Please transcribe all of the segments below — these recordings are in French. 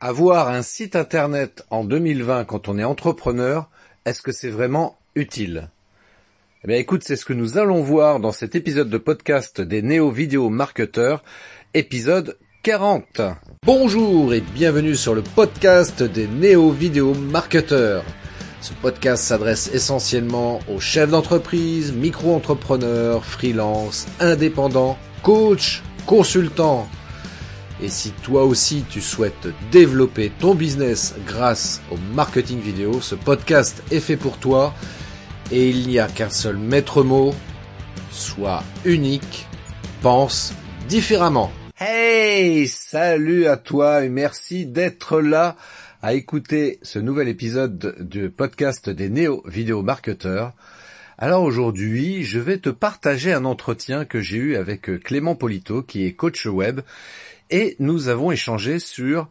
Avoir un site internet en 2020 quand on est entrepreneur, est-ce que c'est vraiment utile? Eh bien écoute, c'est ce que nous allons voir dans cet épisode de podcast des néo-vidéo marketeurs, épisode 40. Bonjour et bienvenue sur le podcast des néo-vidéo marketeurs. Ce podcast s'adresse essentiellement aux chefs d'entreprise, micro-entrepreneurs, freelance, indépendants, coachs, consultants, et si toi aussi tu souhaites développer ton business grâce au marketing vidéo, ce podcast est fait pour toi et il n'y a qu'un seul maître mot, sois unique, pense différemment. Hey, salut à toi et merci d'être là à écouter ce nouvel épisode du podcast des néo vidéo marketeurs. Alors aujourd'hui, je vais te partager un entretien que j'ai eu avec Clément Polito qui est coach web et nous avons échangé sur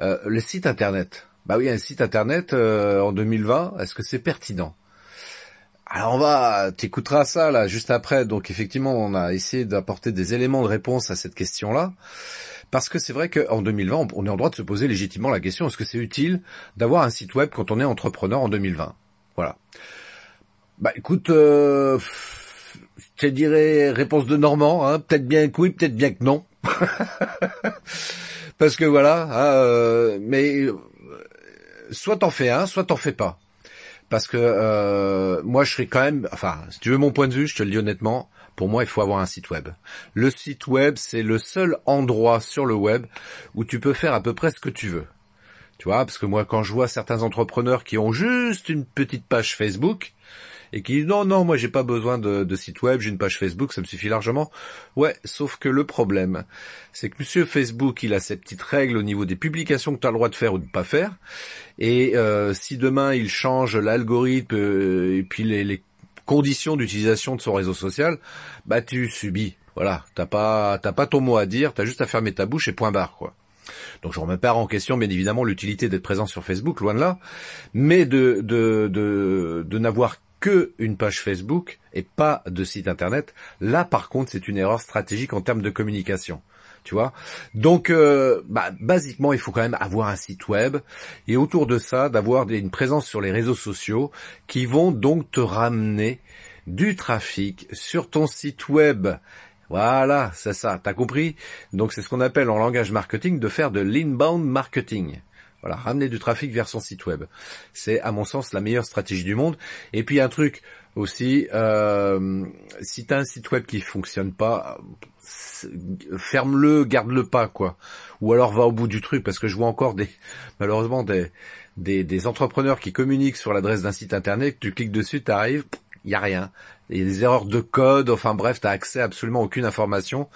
euh, le site internet. Bah oui, un site internet euh, en 2020, est-ce que c'est pertinent? Alors on va, t'écouteras ça là juste après. Donc effectivement, on a essayé d'apporter des éléments de réponse à cette question-là, parce que c'est vrai qu'en 2020, on est en droit de se poser légitimement la question est-ce que c'est utile d'avoir un site web quand on est entrepreneur en 2020 Voilà. Bah écoute, euh, je te dirais réponse de Normand, hein, peut-être bien que oui, peut-être bien que non. Parce que voilà, hein, euh, mais euh, soit t'en fais un, soit t'en fais pas. Parce que euh, moi je serais quand même, enfin, si tu veux mon point de vue, je te le dis honnêtement, pour moi il faut avoir un site web. Le site web c'est le seul endroit sur le web où tu peux faire à peu près ce que tu veux. Tu vois, parce que moi quand je vois certains entrepreneurs qui ont juste une petite page Facebook, et qui disent non non moi j'ai pas besoin de, site web, j'ai une page Facebook, ça me suffit largement. Ouais, sauf que le problème, c'est que Monsieur Facebook il a ses petites règles au niveau des publications que tu as le droit de faire ou de pas faire. Et euh, si demain il change l'algorithme euh, et puis les, les conditions d'utilisation de son réseau social, bah tu subis. Voilà, t'as pas t'as pas ton mot à dire, t'as juste à fermer ta bouche et point barre quoi. Donc je remets pas en question bien évidemment l'utilité d'être présent sur Facebook, loin de là, mais de de de, de n'avoir que une page Facebook et pas de site internet. Là, par contre, c'est une erreur stratégique en termes de communication. Tu vois? Donc, euh, bah, basiquement, il faut quand même avoir un site web et autour de ça, d'avoir une présence sur les réseaux sociaux qui vont donc te ramener du trafic sur ton site web. Voilà, c'est ça, t'as compris? Donc c'est ce qu'on appelle en langage marketing de faire de l'inbound marketing. Voilà, ramener du trafic vers son site web. C'est à mon sens la meilleure stratégie du monde. Et puis un truc aussi, euh, si tu as un site web qui fonctionne pas, ferme-le, garde-le pas quoi. Ou alors va au bout du truc parce que je vois encore des malheureusement des des, des entrepreneurs qui communiquent sur l'adresse d'un site internet, tu cliques dessus, tu arrives, il y a rien il y a des erreurs de code, enfin bref, tu as accès à absolument aucune information.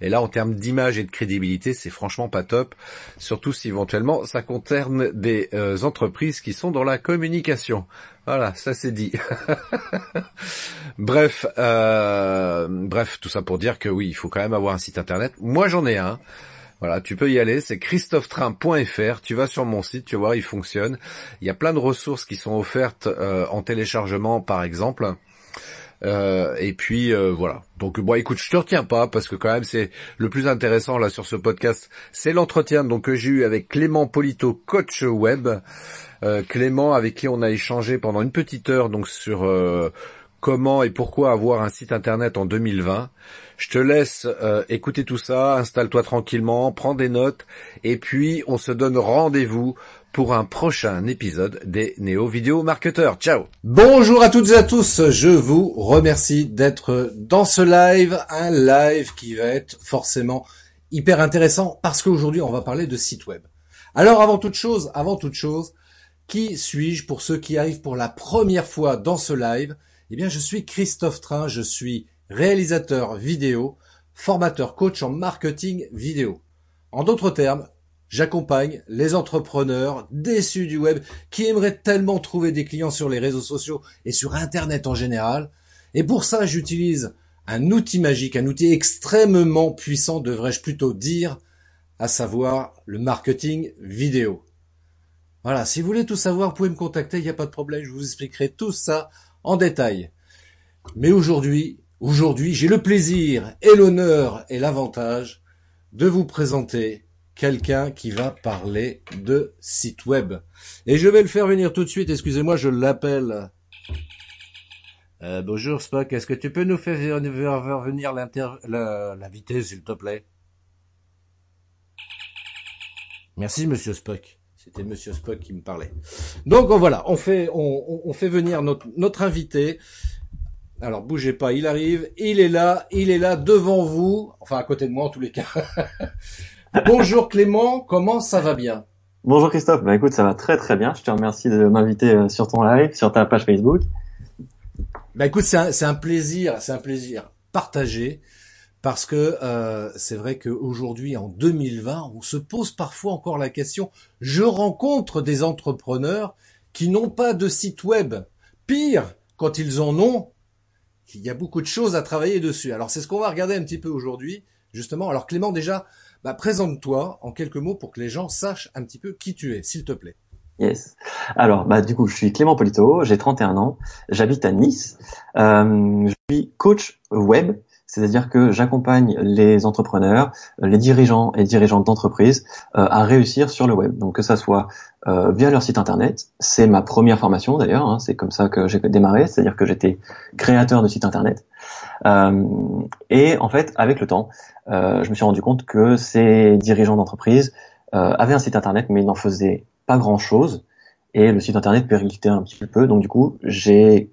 Et là, en termes d'image et de crédibilité, c'est franchement pas top. Surtout si éventuellement ça concerne des euh, entreprises qui sont dans la communication. Voilà, ça c'est dit. bref, euh, bref, tout ça pour dire que oui, il faut quand même avoir un site internet. Moi, j'en ai un. Voilà, tu peux y aller, c'est christophetrain.fr, tu vas sur mon site, tu vois, il fonctionne. Il y a plein de ressources qui sont offertes euh, en téléchargement par exemple. Euh, et puis euh, voilà. Donc bon, écoute, je te retiens pas parce que quand même c'est le plus intéressant là sur ce podcast, c'est l'entretien donc que j'ai eu avec Clément Polito, coach web. Euh, Clément avec qui on a échangé pendant une petite heure donc sur comment et pourquoi avoir un site internet en 2020. Je te laisse écouter tout ça, installe-toi tranquillement, prends des notes et puis on se donne rendez-vous pour un prochain épisode des Néo Vidéo Marketeurs. Ciao Bonjour à toutes et à tous, je vous remercie d'être dans ce live, un live qui va être forcément hyper intéressant parce qu'aujourd'hui on va parler de site web. Alors avant toute chose, avant toute chose, qui suis-je pour ceux qui arrivent pour la première fois dans ce live? Eh bien je suis Christophe Train, je suis réalisateur vidéo, formateur coach en marketing vidéo. En d'autres termes, J'accompagne les entrepreneurs déçus du web qui aimeraient tellement trouver des clients sur les réseaux sociaux et sur Internet en général. Et pour ça, j'utilise un outil magique, un outil extrêmement puissant, devrais-je plutôt dire, à savoir le marketing vidéo. Voilà, si vous voulez tout savoir, vous pouvez me contacter, il n'y a pas de problème, je vous expliquerai tout ça en détail. Mais aujourd'hui, aujourd'hui, j'ai le plaisir et l'honneur et l'avantage de vous présenter quelqu'un qui va parler de site web. Et je vais le faire venir tout de suite, excusez-moi, je l'appelle. Euh, bonjour Spock, est-ce que tu peux nous faire venir l'invité s'il te plaît? Merci Monsieur Spock. C'était Monsieur Spock qui me parlait. Donc voilà, on fait on, on fait venir notre, notre invité. Alors bougez pas, il arrive, il est là, il est là devant vous, enfin à côté de moi en tous les cas. Bonjour Clément, comment ça va bien? Bonjour Christophe, bah écoute, ça va très très bien. Je te remercie de m'inviter euh, sur ton live, sur ta page Facebook. Bah écoute, c'est un, un, plaisir, c'est un plaisir partagé parce que euh, c'est vrai qu'aujourd'hui, en 2020, on se pose parfois encore la question. Je rencontre des entrepreneurs qui n'ont pas de site web. Pire, quand ils en ont, il y a beaucoup de choses à travailler dessus. Alors c'est ce qu'on va regarder un petit peu aujourd'hui, justement. Alors Clément, déjà, bah, présente-toi en quelques mots pour que les gens sachent un petit peu qui tu es, s'il te plaît. Yes. Alors, bah, du coup, je suis Clément Polito, j'ai 31 ans, j'habite à Nice, euh, je suis coach web, c'est-à-dire que j'accompagne les entrepreneurs, les dirigeants et dirigeantes d'entreprise euh, à réussir sur le web. Donc que ça soit euh, via leur site internet, c'est ma première formation d'ailleurs, hein, c'est comme ça que j'ai démarré, c'est-à-dire que j'étais créateur de site internet. Euh, et en fait, avec le temps, euh, je me suis rendu compte que ces dirigeants d'entreprise euh, avaient un site internet, mais ils n'en faisaient pas grand-chose. Et le site internet périclitait un petit peu. Donc du coup, j'ai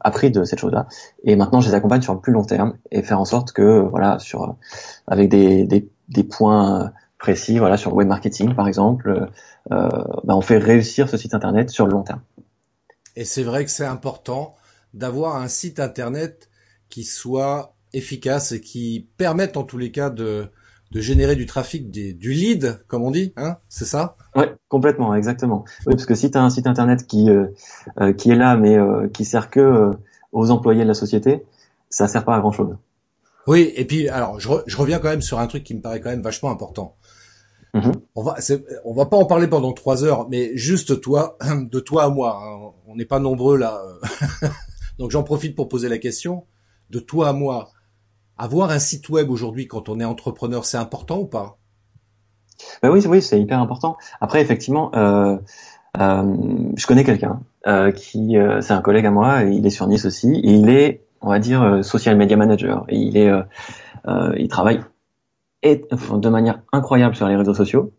appris de cette chose-là. Et maintenant, je les accompagne sur le plus long terme et faire en sorte que, voilà, sur avec des, des, des points précis, voilà, sur le web marketing par exemple, euh, bah, on fait réussir ce site internet sur le long terme. Et c'est vrai que c'est important d'avoir un site internet qui soit efficace et qui permette en tous les cas de, de générer du trafic, du lead, comme on dit, hein, c'est ça? Oui, complètement, exactement. Oui, parce que si tu as un site internet qui euh, euh, qui est là, mais euh, qui sert que aux employés de la société, ça sert pas à grand chose. Oui, et puis alors je, je, reviens quand même sur un truc qui me paraît quand même vachement important. Mm-hmm. On va, on va pas en parler pendant trois heures, mais juste toi, de toi à moi. Hein. On n'est pas nombreux là, donc j'en profite pour poser la question de toi à moi, avoir un site web aujourd'hui quand on est entrepreneur, c'est important ou pas? Ben Oui, oui, c'est hyper important. Après, effectivement, euh, euh, je connais quelqu'un euh, qui, c'est un collègue à moi, il est sur Nice aussi, et il est, on va dire, social media manager. Et il est, il travaille de manière incroyable sur les réseaux sociaux.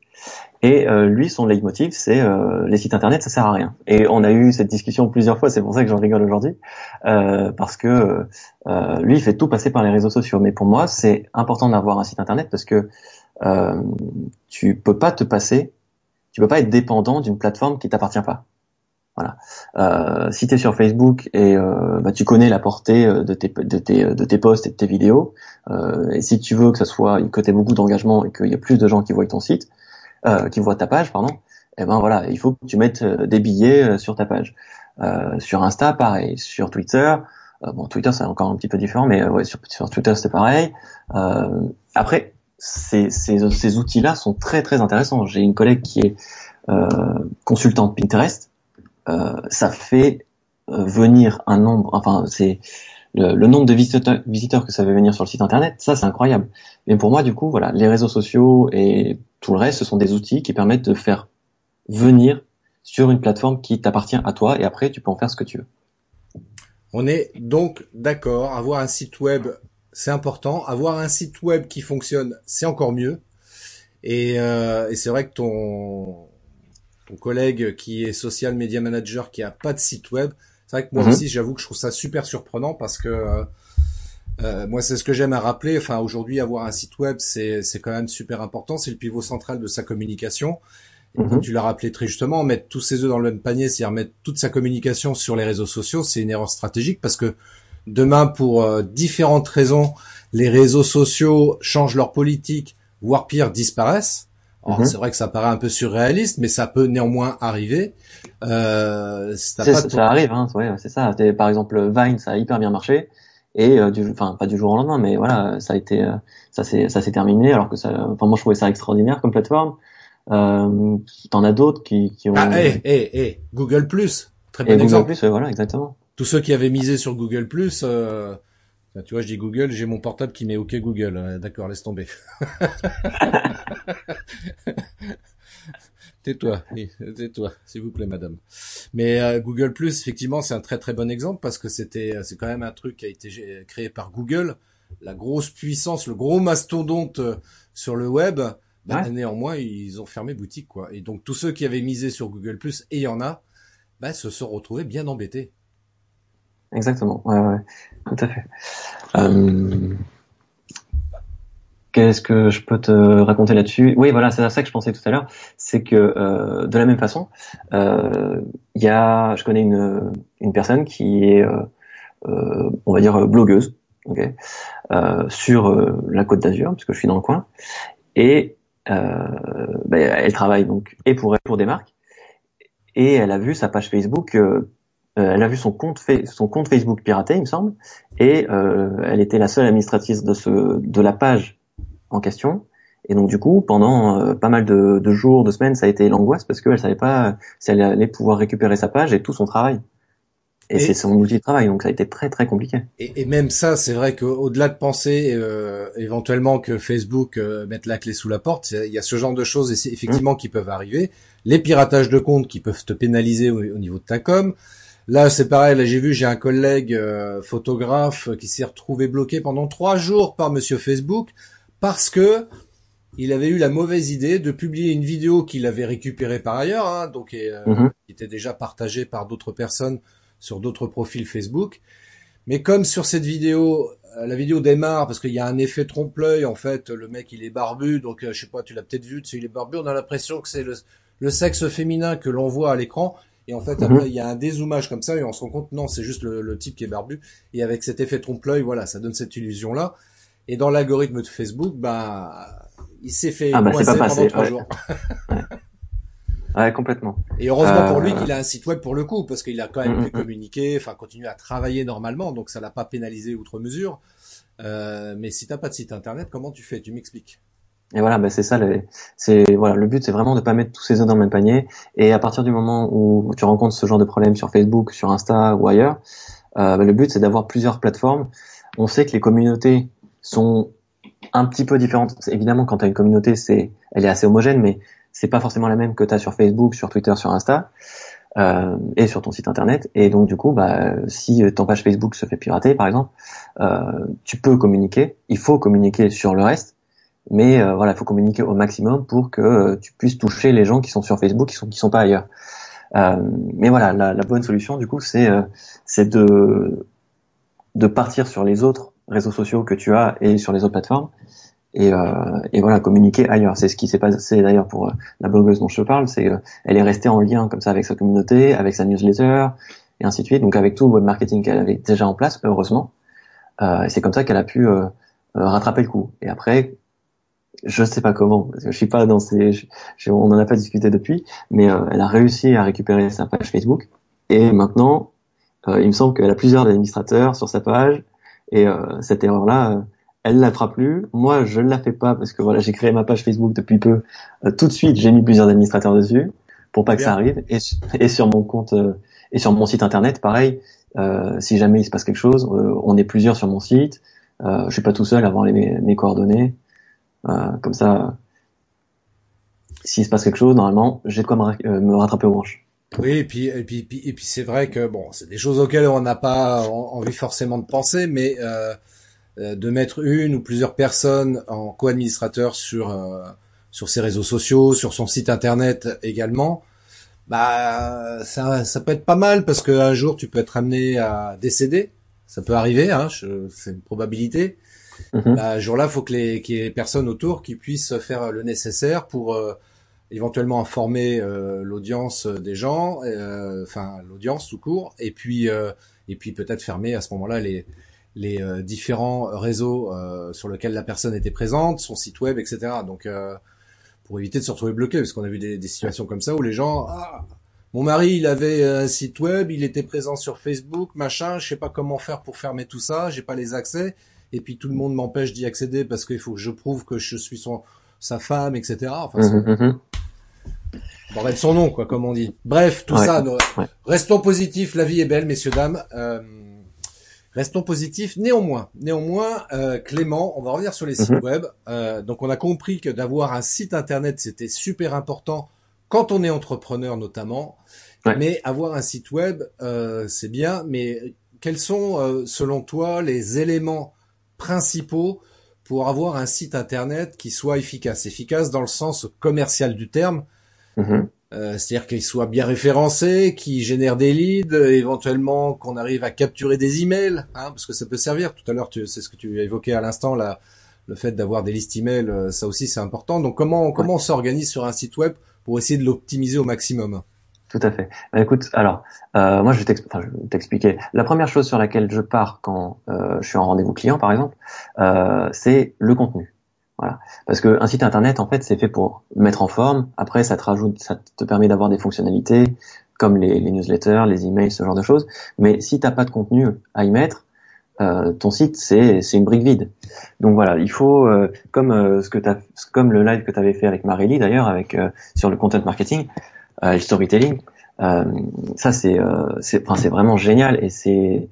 Et euh, lui, son leitmotiv, c'est euh, les sites internet, ça sert à rien. Et on a eu cette discussion plusieurs fois, c'est pour ça que j'en rigole aujourd'hui, euh, parce que lui, il fait tout passer par les réseaux sociaux. Mais pour moi, c'est important d'avoir un site internet parce que tu peux pas te passer, tu peux pas être dépendant d'une plateforme qui t'appartient pas. Voilà. Euh, si tu es sur Facebook et bah, tu connais la portée de tes, de, tes, de tes posts et de tes vidéos, et si tu veux que ça soit que tu beaucoup d'engagement et qu'il y ait plus de gens qui voient ton site, euh, qui voient ta page, pardon, eh ben voilà, il faut que tu mettes euh, des billets euh, sur ta page. sur Insta, pareil. Sur Twitter, bon, Twitter c'est encore un petit peu différent, mais ouais, sur, Twitter c'est pareil. après, ces, ces, ces outils-là sont très très intéressants. J'ai une collègue qui est consultante Pinterest. ça fait venir un nombre, enfin c'est le, nombre de visiteurs, visiteurs, que ça fait venir sur le site internet, ça c'est incroyable. Mais pour moi, du coup, voilà, les réseaux sociaux et tout le reste, ce sont des outils qui permettent de faire venir sur une plateforme qui t'appartient à toi et après tu peux en faire ce que tu veux. On est donc d'accord, avoir un site web c'est important, avoir un site web qui fonctionne c'est encore mieux. Et, euh, et c'est vrai que ton, ton collègue qui est social media manager qui a pas de site web, c'est vrai que moi mhm. aussi, j'avoue que je trouve ça super surprenant parce que euh, euh, moi, c'est ce que j'aime à rappeler. Enfin, aujourd'hui, avoir un site web, c'est c'est quand même super important. C'est le pivot central de sa communication. Mhm. tu l'as rappelé très justement, mettre tous ses œufs dans le même panier, c'est-à-dire mettre toute sa communication sur les réseaux sociaux, c'est une erreur stratégique parce que demain, pour euh, différentes raisons, les réseaux sociaux changent leur politique, voire pire, disparaissent. Mhm. C'est vrai que ça paraît un peu surréaliste, mais ça peut néanmoins arriver. Euh, ça, arrive, hein, c'est ça. Par exemple, Vine, ça a hyper bien marché, et euh, du, enfin pas du jour au lendemain, mais voilà, ça a été, euh, ça s'est, ça s'est terminé. Alors que ça, enfin moi je trouvais ça extraordinaire comme plateforme. Euh, T'en as d'autres qui, qui ont. Ah, hey, hey, hey, Google Plus, très bon et exemple. Google Plus, voilà, exactement. Tous ceux qui avaient misé sur Google Plus, euh, tu vois, je dis Google, j'ai mon portable qui met OK Google. D'accord, laisse tomber. Tais-toi, tais-toi, s'il vous plaît, madame. Mais euh, Google Plus, effectivement, c'est un très très bon exemple parce que c'était, c'est quand même un truc qui a été créé par Google, la grosse puissance, le gros mastodonte euh, sur le web. Bah, Néanmoins, ils ont fermé boutique, quoi. Et donc tous ceux qui avaient misé sur Google Plus, et il y en a, bah, se sont retrouvés bien embêtés. Exactement, ouais, ouais, tout à fait. Euh... Qu'est-ce que je peux te raconter là-dessus? Oui, voilà, c'est à ça que je pensais tout à l'heure. C'est que euh, de la même façon, euh, il y a, je connais une, une personne qui est, euh, euh on va dire, blogueuse, okay, euh, sur la Côte d'Azur, parce que je suis dans le coin, et bah, elle travaille donc et pour pour des marques, et elle a vu sa page Facebook elle a vu son compte, son compte Facebook piraté, il me semble, et euh, elle était la seule administratrice de, ce, de la page en question. Et donc du coup, pendant euh, pas mal de, de, jours, de semaines, ça a été l'angoisse parce qu'elle savait pas si elle allait pouvoir récupérer sa page et tout son travail. Et, c'est son outil de travail, donc ça a été très très compliqué. Et, et même ça, c'est vrai qu'au-delà de penser euh, éventuellement que Facebook euh, mette la clé sous la porte, il y a ce genre de choses effectivement mmh. qui peuvent arriver. Les piratages de comptes qui peuvent te pénaliser au, au niveau de ta com. Là, c'est pareil. Là, j'ai vu, j'ai un collègue photographe qui s'est retrouvé bloqué pendant trois jours par Monsieur Facebook parce que il avait eu la mauvaise idée de publier une vidéo qu'il avait récupérée par ailleurs, hein, donc euh, mhm. qui était déjà partagée par d'autres personnes sur d'autres profils Facebook. Mais comme sur cette vidéo, euh, la vidéo démarre parce qu'il y a un effet trompe-l'œil, en fait, le mec il est barbu, donc euh, je sais pas, tu l'as peut-être vu, tu sais, il est barbu, on a l'impression que c'est le, sexe féminin que l'on voit à l'écran, et en fait mhm. après il y a un dézoomage comme ça et on se rend compte non, c'est juste le, le, type qui est barbu, et avec cet effet trompe-l'œil, voilà, ça donne cette illusion là. Et dans l'algorithme de Facebook, bah, il s'est fait ah bah, pas pendant trois jours. ouais. complètement. Et heureusement pour lui euh, qu'il a un site web pour le coup, parce qu'il a quand même mm, pu mm, mm. communiquer, enfin continuer à travailler normalement, donc ça l'a pas pénalisé outre mesure. Euh, mais si t'as pas de site internet, comment tu fais? Tu m'expliques. Et voilà, bah c'est ça. C'est voilà, le but, c'est vraiment de pas mettre tous ses œufs dans le même panier. Et à partir du moment où tu rencontres ce genre de problème sur Facebook, sur Insta ou ailleurs, euh, bah, le but c'est d'avoir plusieurs plateformes. On sait que les communautés sont un petit peu différentes. Évidemment, quand tu as une communauté, c'est, elle est assez homogène, mais c'est pas forcément la même que tu as sur Facebook, sur Twitter, sur Insta. Euh, et sur ton site internet. Et donc du coup, bah, si ton page Facebook se fait pirater, par exemple, euh, tu peux communiquer. Il faut communiquer sur le reste, mais euh, voilà, il faut communiquer au maximum pour que tu puisses toucher les gens qui sont sur Facebook, qui sont qui sont pas ailleurs. mais voilà, la, la, bonne solution du coup, c'est c'est de de partir sur les autres réseaux sociaux que tu as et sur les autres plateformes et, euh, voilà communiquer ailleurs. C'est ce qui s'est passé d'ailleurs pour euh, la blogueuse dont je parle, c'est elle est restée en lien comme ça avec sa communauté, avec sa newsletter et ainsi de suite. Donc avec tout le web marketing qu'elle avait déjà en place, heureusement, euh, c'est comme ça qu'elle a pu euh, euh, rattraper le coup. Et après, je sais pas comment, parce que je suis pas dans ces, on en a pas discuté depuis, mais elle a réussi à récupérer sa page Facebook et maintenant, il me semble qu'elle a plusieurs administrateurs sur sa page et euh, cette erreur-là, euh, elle la fera plus. Moi, je ne la fais pas parce que voilà, j'ai créé ma page Facebook depuis peu. Euh, tout de suite, j'ai mis plusieurs administrateurs dessus pour pas que ça arrive. Et, et, sur mon compte et sur mon site internet, pareil. si jamais il se passe quelque chose, on est plusieurs sur mon site. je suis pas tout seul à avoir les, mes, coordonnées. comme ça, s'il se passe quelque chose, normalement, j'ai de quoi me, me rattraper aux branches. Oui, et puis et puis et puis, c'est vrai que bon, c'est des choses auxquelles on n'a pas envie forcément de penser, mais euh, euh, de mettre une ou plusieurs personnes en co-administrateur sur euh, sur ses réseaux sociaux, sur son site internet également, bah ça ça peut être pas mal parce qu'un jour tu peux être amené à décéder, ça peut arriver, hein, c'est une probabilité. Mm-hmm. Bah, jour-là, faut que les qu'il y ait personnes autour qui puissent faire le nécessaire pour éventuellement informer euh, l'audience des gens, euh, enfin l'audience tout court, et puis euh, et puis peut-être fermer à ce moment-là les les différents réseaux sur lesquels la personne était présente, son site web, etc. Donc pour éviter de se retrouver bloqué, parce qu'on a vu des, des, situations comme ça où les gens ah, mon mari, il avait un site web, il était présent sur Facebook, machin, je sais pas comment faire pour fermer tout ça, j'ai pas les accès, et puis tout le monde m'empêche d'y accéder parce qu'il faut que je prouve que je suis son sa femme, etc. Bordel son nom, quoi, comme on dit. Bref, tout ça, restons positifs, la vie est belle, messieurs, dames. Euh, Restons positifs. Néanmoins, néanmoins, euh, Clément, on va revenir sur les sites Mhm. web. Euh, donc, on a compris que d'avoir un site internet, c'était super important quand on est entrepreneur, notamment. Ouais. Mais avoir un site web, euh, c'est bien. Mais quels sont, euh, selon toi, les éléments principaux pour avoir un site internet qui soit efficace? Efficace dans le sens commercial du terme. Mhm. Euh, c'est-à-dire qu'il soit bien référencé, qu'il génère des leads, euh, éventuellement qu'on arrive à capturer des emails, hein, parce que ça peut servir. Tout à l'heure, c'est ce que tu as évoqué à l'instant, là, le fait d'avoir des listes emails, euh, ça aussi c'est important. Donc comment comment on s'organise sur un site web pour essayer de l'optimiser au maximum? Tout à fait. Bah, écoute, alors, euh, moi je vais je t'expliquer. La première chose sur laquelle je pars quand euh, je suis en rendez-vous client, par exemple, euh, c'est le contenu. Voilà. Parce que un site internet, en fait, c'est fait pour mettre en forme. Après, ça te rajoute, ça te permet d'avoir des fonctionnalités comme les, newsletters, les emails, ce genre de choses. Mais si t'as pas de contenu à y mettre, euh, ton site c'est une brique vide. Donc voilà, il faut euh, comme euh, ce que t'as, comme le live que tu avais fait avec Marélie d'ailleurs, avec euh, sur le content marketing, euh, le storytelling. Euh, ça c'est c'est enfin, vraiment génial et c'est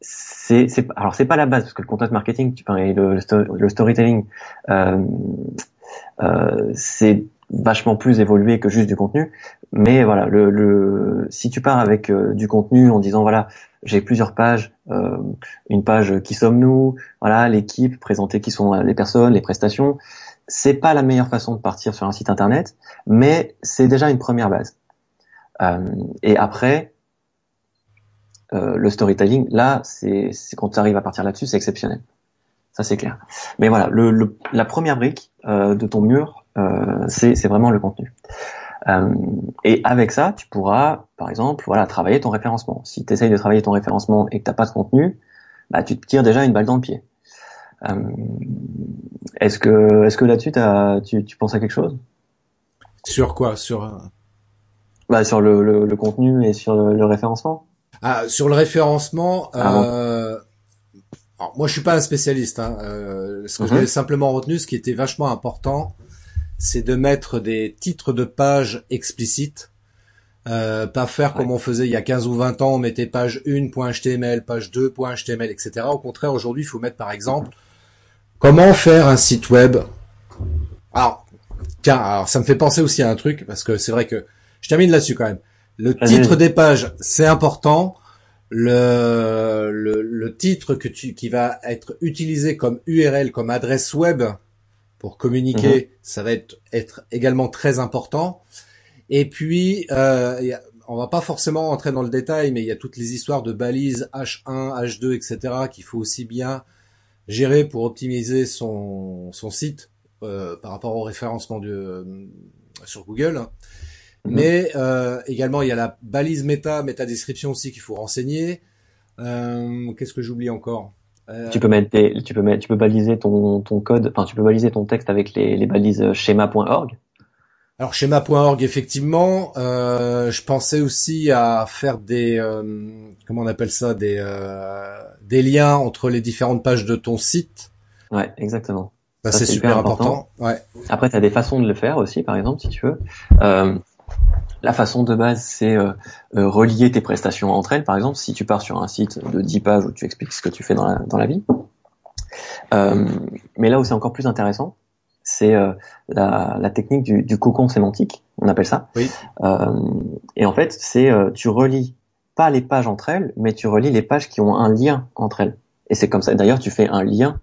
c'est c'est alors c'est pas la base parce que le content marketing tu, et le, le, sto- le storytelling euh, euh, c'est vachement plus évolué que juste du contenu. Mais voilà le, le si tu pars avec euh, du contenu en disant voilà j'ai plusieurs pages euh, une page qui sommes-nous voilà l'équipe présenter qui sont les personnes les prestations c'est pas la meilleure façon de partir sur un site internet mais c'est déjà une première base. Euh, et après euh, le storytelling, là, c'est quand tu arrives à partir là-dessus, c'est exceptionnel. Ça, c'est clair. Mais voilà, le, le- la première brique euh, de ton mur, euh, c'est vraiment le contenu. Euh, et avec ça, tu pourras, par exemple, voilà, travailler ton référencement. Si tu essayes de travailler ton référencement et que t'as pas de contenu, bah, tu te tires déjà une balle dans le pied. Euh, est-ce que, est-ce que là-dessus, tu, tu penses à quelque chose? Sur quoi? Sur un- bah, Sur le, le, le contenu et sur le, le référencement ah, sur le référencement. Ah bon euh, alors, moi, je suis pas un spécialiste. Hein. Euh, ce que j'ai simplement retenu, ce qui était vachement important, c'est de mettre des titres de pages explicites. Euh, pas faire comme on faisait il y a 15 ou 20 ans, on mettait page 1.html, page 2.html, etc. Au contraire, aujourd'hui, il faut mettre par exemple comment faire un site web. Alors, tiens, alors ça me fait penser aussi à un truc, parce que c'est vrai que je termine là-dessus quand même. Le titre des pages, c'est important. Le, le, le titre que tu, qui va être utilisé comme URL, comme adresse web pour communiquer, ça va être, être également très important. Et puis, euh, on va pas forcément entrer dans le détail, mais il y a toutes les histoires de balises H1, H2, etc. qu'il faut aussi bien gérer pour optimiser son, son site euh, par rapport au référencement du, euh, sur Google. Mhm. Mais euh, également, il y a la balise méta, méta description aussi qu'il faut renseigner. Euh, Qu'est-ce que j'oublie encore? Euh, Tu peux mettre des, tu peux mettre, tu peux baliser ton, ton code, enfin tu peux baliser ton texte avec les, les balises schéma.org. Alors schéma.org effectivement, euh, je pensais aussi à faire des euh, comment on appelle ça des euh, des liens entre les différentes pages de ton site. Ouais, exactement. Ça, c'est super important. Ouais. Après, tu as des façons de le faire aussi, par exemple, si tu veux. Euh, la façon de base, c'est euh, euh, relier tes prestations entre elles. Par exemple, si tu pars sur un site de 10 pages où tu expliques ce que tu fais dans la, dans la vie. Euh, mais là où c'est encore plus intéressant, c'est euh, la, la technique du, du cocon sémantique, on appelle ça. Oui. Euh, et en fait, c'est euh, tu relis pas les pages entre elles, mais tu relis les pages qui ont un lien entre elles. Et c'est comme ça. D'ailleurs, tu fais un lien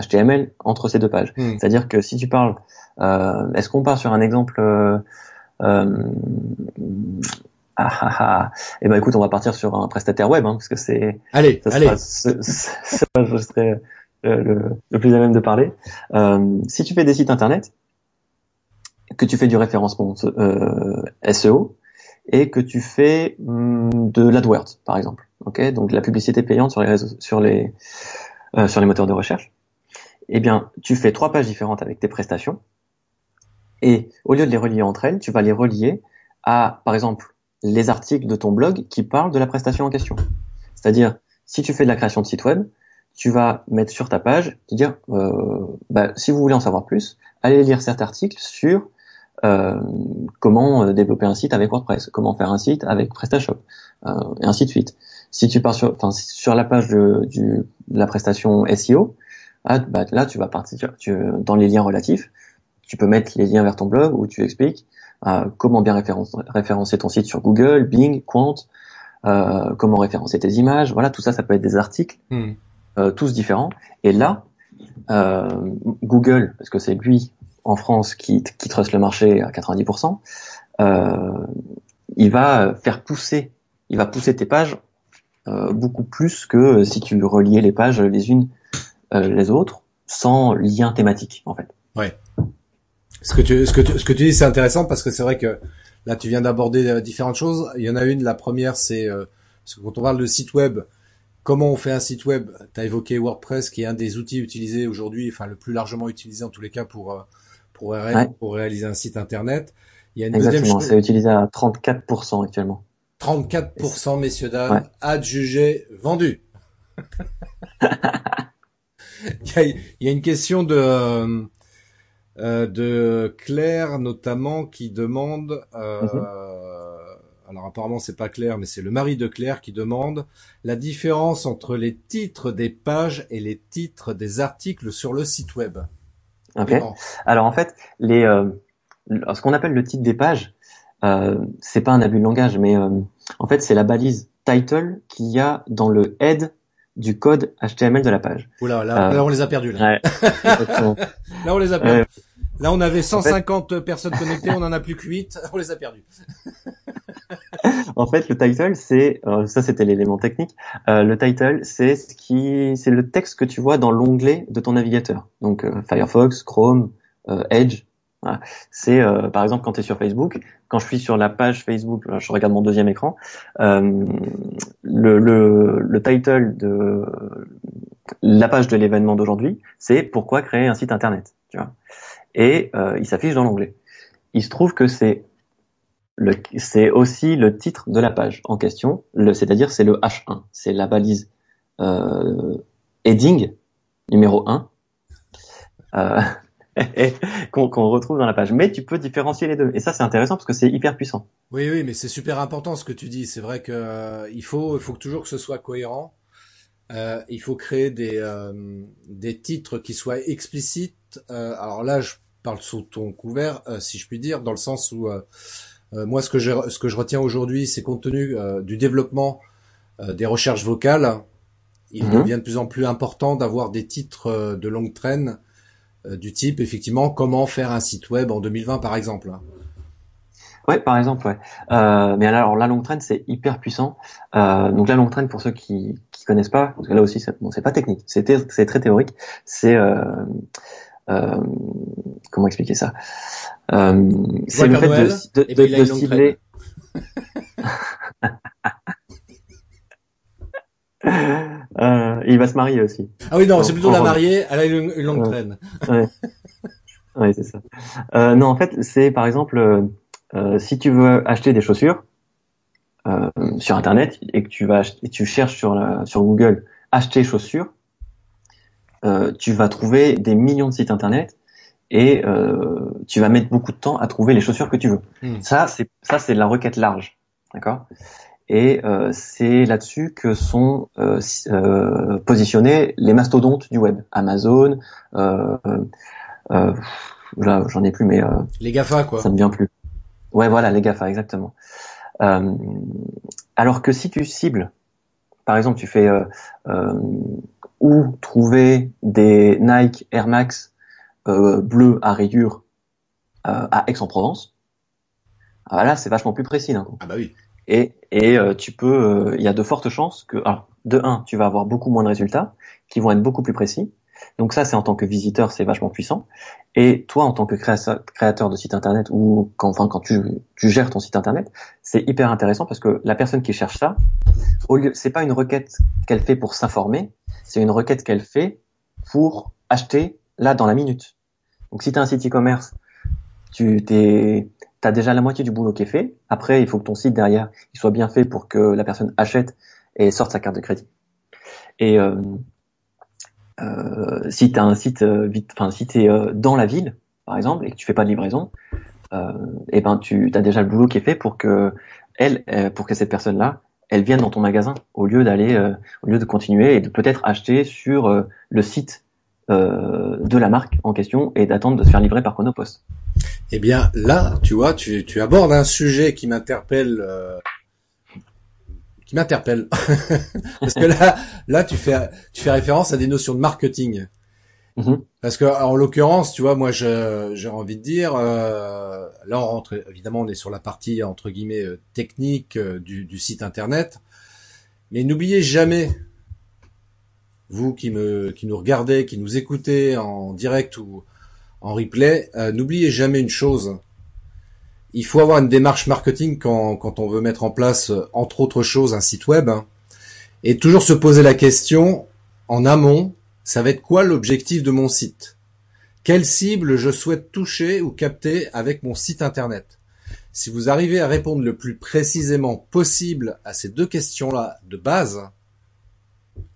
HTML entre ces deux pages. Hmm. C'est-à-dire que si tu parles, euh, est-ce qu'on part sur un exemple euh, euh, ah, ah, ah. Eh ben écoute, on va partir sur un prestataire web, hein, parce que c'est Allez, ça allez. sera, ce- je serai euh, le, le plus à même de parler. Euh, si tu fais des sites internet, que tu fais du référencement euh, SEO et que tu fais hum, de l'AdWords, par exemple, ok, donc de la publicité payante sur les réseaux, sur les euh, sur les moteurs de recherche, eh bien, tu fais trois pages différentes avec tes prestations et au lieu de les relier entre elles, tu vas les relier à, par exemple, les articles de ton blog qui parlent de la prestation en question. C'est-à-dire, si tu fais de la création de site web, tu vas mettre sur ta page, te dire, euh, bah, si vous voulez en savoir plus, allez lire cet article sur euh, comment euh, développer un site avec WordPress, comment faire un site avec PrestaShop, euh, et ainsi de suite. Si tu pars sur, sur la page de, du, de la prestation SEO, ah, bah, là, tu vas partir tu, dans les liens relatifs. Tu peux mettre les liens vers ton blog où tu expliques euh, comment bien référencer ton site sur Google, Bing, Quant, euh, comment référencer tes images. Voilà, tout ça, ça peut être des articles, hmm. euh, tous différents. Et là, euh, Google, parce que c'est lui en France qui, qui trust le marché à 90%, euh, il va faire pousser, il va pousser tes pages euh, beaucoup plus que si tu reliais les pages les unes euh, les autres sans lien thématique en fait. Ouais. Ce que tu ce que tu, ce que tu dis c'est intéressant parce que c'est vrai que là tu viens d'aborder euh, différentes choses. Il y en a une, la première c'est euh, quand on parle de site web, comment on fait un site web? Tu as évoqué WordPress qui est un des outils utilisés aujourd'hui, enfin le plus largement utilisé en tous les cas pour pour, pour réaliser un site internet. Il y a une Exactement, c'est utilisé à 34% actuellement. 34%, messieurs, dames, adjugés, vendus. il, y a, une question de, euh, de Claire, notamment, qui demande... Euh, mhm. Alors apparemment c'est pas Claire, mais c'est le mari de Claire qui demande la différence entre les titres des pages et les titres des articles sur le site web. Ok. Alors en fait, les euh, ce qu'on appelle le titre des pages, euh, c'est pas un abus de langage, mais euh, en fait c'est la balise title qu'il y a dans le head du code HTML de la page. Oula, là, là on les a perdus là. là on les a perdus. Là on avait 150 personnes connectées, on en a plus que 8, on les a perdus. en fait, le title, c'est euh, ça, c'était l'élément technique. Euh, le title, c'est ce qui, c'est le texte que tu vois dans l'onglet de ton navigateur. Donc Firefox, Chrome, Edge, c'est euh, par exemple quand tu es sur Facebook, quand je suis sur la page Facebook, je regarde mon deuxième écran, euh, le, le, le, title de la page de l'événement d'aujourd'hui, c'est pourquoi créer un site internet, tu vois. Et euh, il s'affiche dans l'onglet. Il se trouve que c'est aussi le titre de la page en question, c'est-à-dire c'est le H1, c'est la balise euh, heading numéro 1. Euh, qu'on retrouve dans la page. Mais tu peux différencier les deux. Et ça, c'est intéressant parce que c'est hyper puissant. Oui, oui, mais c'est super important ce que tu dis. C'est vrai que euh, il faut, faut toujours que ce soit cohérent. Il faut créer des des titres qui soient explicites. Alors là, je parle sous ton couvert, si je puis dire, dans le sens où moi, ce que je ce que je retiens aujourd'hui, c'est compte tenu du développement des recherches vocales, il mhm. devient de plus en plus important d'avoir des titres de longue traîne euh, du type effectivement comment faire un site web en 2020 par exemple. Ouais, par exemple, ouais. Euh, mais alors la longue traîne c'est hyper puissant. Euh, donc la longue traîne pour ceux qui qui connaissent pas, parce que là aussi c'est bon, pas technique, c'est très théorique. C'est euh, euh, comment expliquer ça? Euh, C'est le fait de, de, de, de cibler. Euh, il va se marier aussi. Ah oui, non, c'est plutôt la mariée, elle a une, longue traîne. Ouais, c'est ça. Euh, non, en fait, c'est par exemple, euh, si tu veux acheter des chaussures euh, sur Internet et que tu vas et tu cherches sur, la, sur Google acheter chaussures, euh, tu vas trouver des millions de sites Internet et euh, tu vas mettre beaucoup de temps à trouver les chaussures que tu veux. Hmm. Ça, c'est ça, c'est la requête large, d'accord? Et euh, c'est là-dessus que sont euh, euh, positionnés les mastodontes du web, Amazon, euh, euh, là j'en ai plus mais les Gafa quoi. Ça ne vient plus. Ouais voilà les Gafa exactement. alors que si tu cibles, par exemple tu fais où trouver des Nike Air Max bleus à rayures à Aix-en-Provence, voilà c'est vachement plus précis. Hein. Ah bah oui et, et euh, tu peux, euh, il y a de fortes chances que, alors, de un, tu vas avoir beaucoup moins de résultats, qui vont être beaucoup plus précis. Donc ça, c'est en tant que visiteur, c'est vachement puissant. Et toi, en tant que créateur de site internet ou quand, enfin, quand tu, tu gères ton site internet, c'est hyper intéressant parce que la personne qui cherche ça, au lieu, c'est pas une requête qu'elle fait pour s'informer, c'est une requête qu'elle fait pour acheter là dans la minute. Donc si tu as un site e-commerce, tu t'es tu as déjà la moitié du boulot qui est fait. Après, il faut que ton site derrière il soit bien fait pour que la personne achète et sorte sa carte de crédit. Et euh, euh, si tu as un site euh, vite, enfin si tu es euh, dans la ville, par exemple, et que tu fais pas de livraison, et eh ben tu as déjà le boulot qui est fait pour que elle, pour que cette personne-là elles viennent dans ton magasin au lieu d'aller, euh, au lieu de continuer et de peut-être acheter sur euh, le site euh, de la marque en question et d'attendre de se faire livrer par Chronopost. Eh bien là, tu vois, tu, tu abordes un sujet qui m'interpelle, qui m'interpelle, parce que là, là, tu fais, tu fais référence à des notions de marketing. Mhm. Parce que en l'occurrence, tu vois, moi, j'ai envie de dire, euh, là, on rentre, évidemment, on est sur la partie entre guillemets euh, technique euh, du, du, site internet, mais n'oubliez jamais, vous qui me, qui nous regardez, qui nous écoutez en direct ou en replay, n'oubliez jamais une chose. Il faut avoir une démarche marketing quand, quand on veut mettre en place, entre autres choses, un site web, hein, et toujours se poser la question en amont ça va être quoi l'objectif de mon site? Quelle cible je souhaite toucher ou capter avec mon site internet? Si vous arrivez à répondre le plus précisément possible à ces deux questions-là de base,